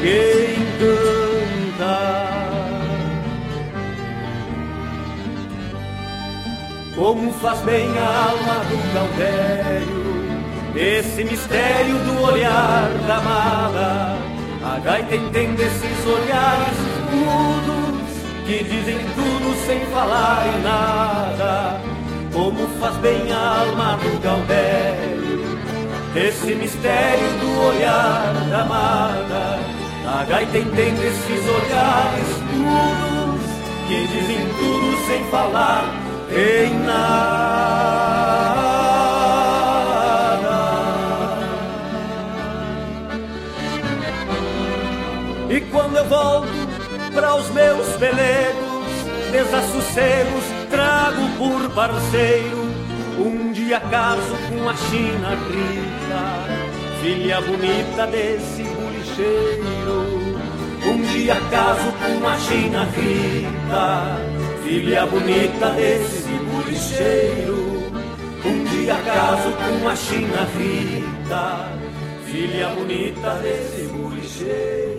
quem canta. Como faz bem a alma do Gaudério Esse mistério do olhar da amada A gaita entende esses olhares mudos Que dizem tudo sem falar em nada. Como faz bem a alma do Gaudério Esse mistério do olhar da amada A gaita entende esses olhares mudos Que dizem tudo sem falar em nada. E quando eu volto para os meus pelegos, desassossegos, trago por parceiro um dia caso com a China rica, filha bonita desse bolicheiro. Um dia caso com a China rica, filha bonita desse bolicheiro. Um dia caso com a China Rita, filha bonita desse bolicheiro.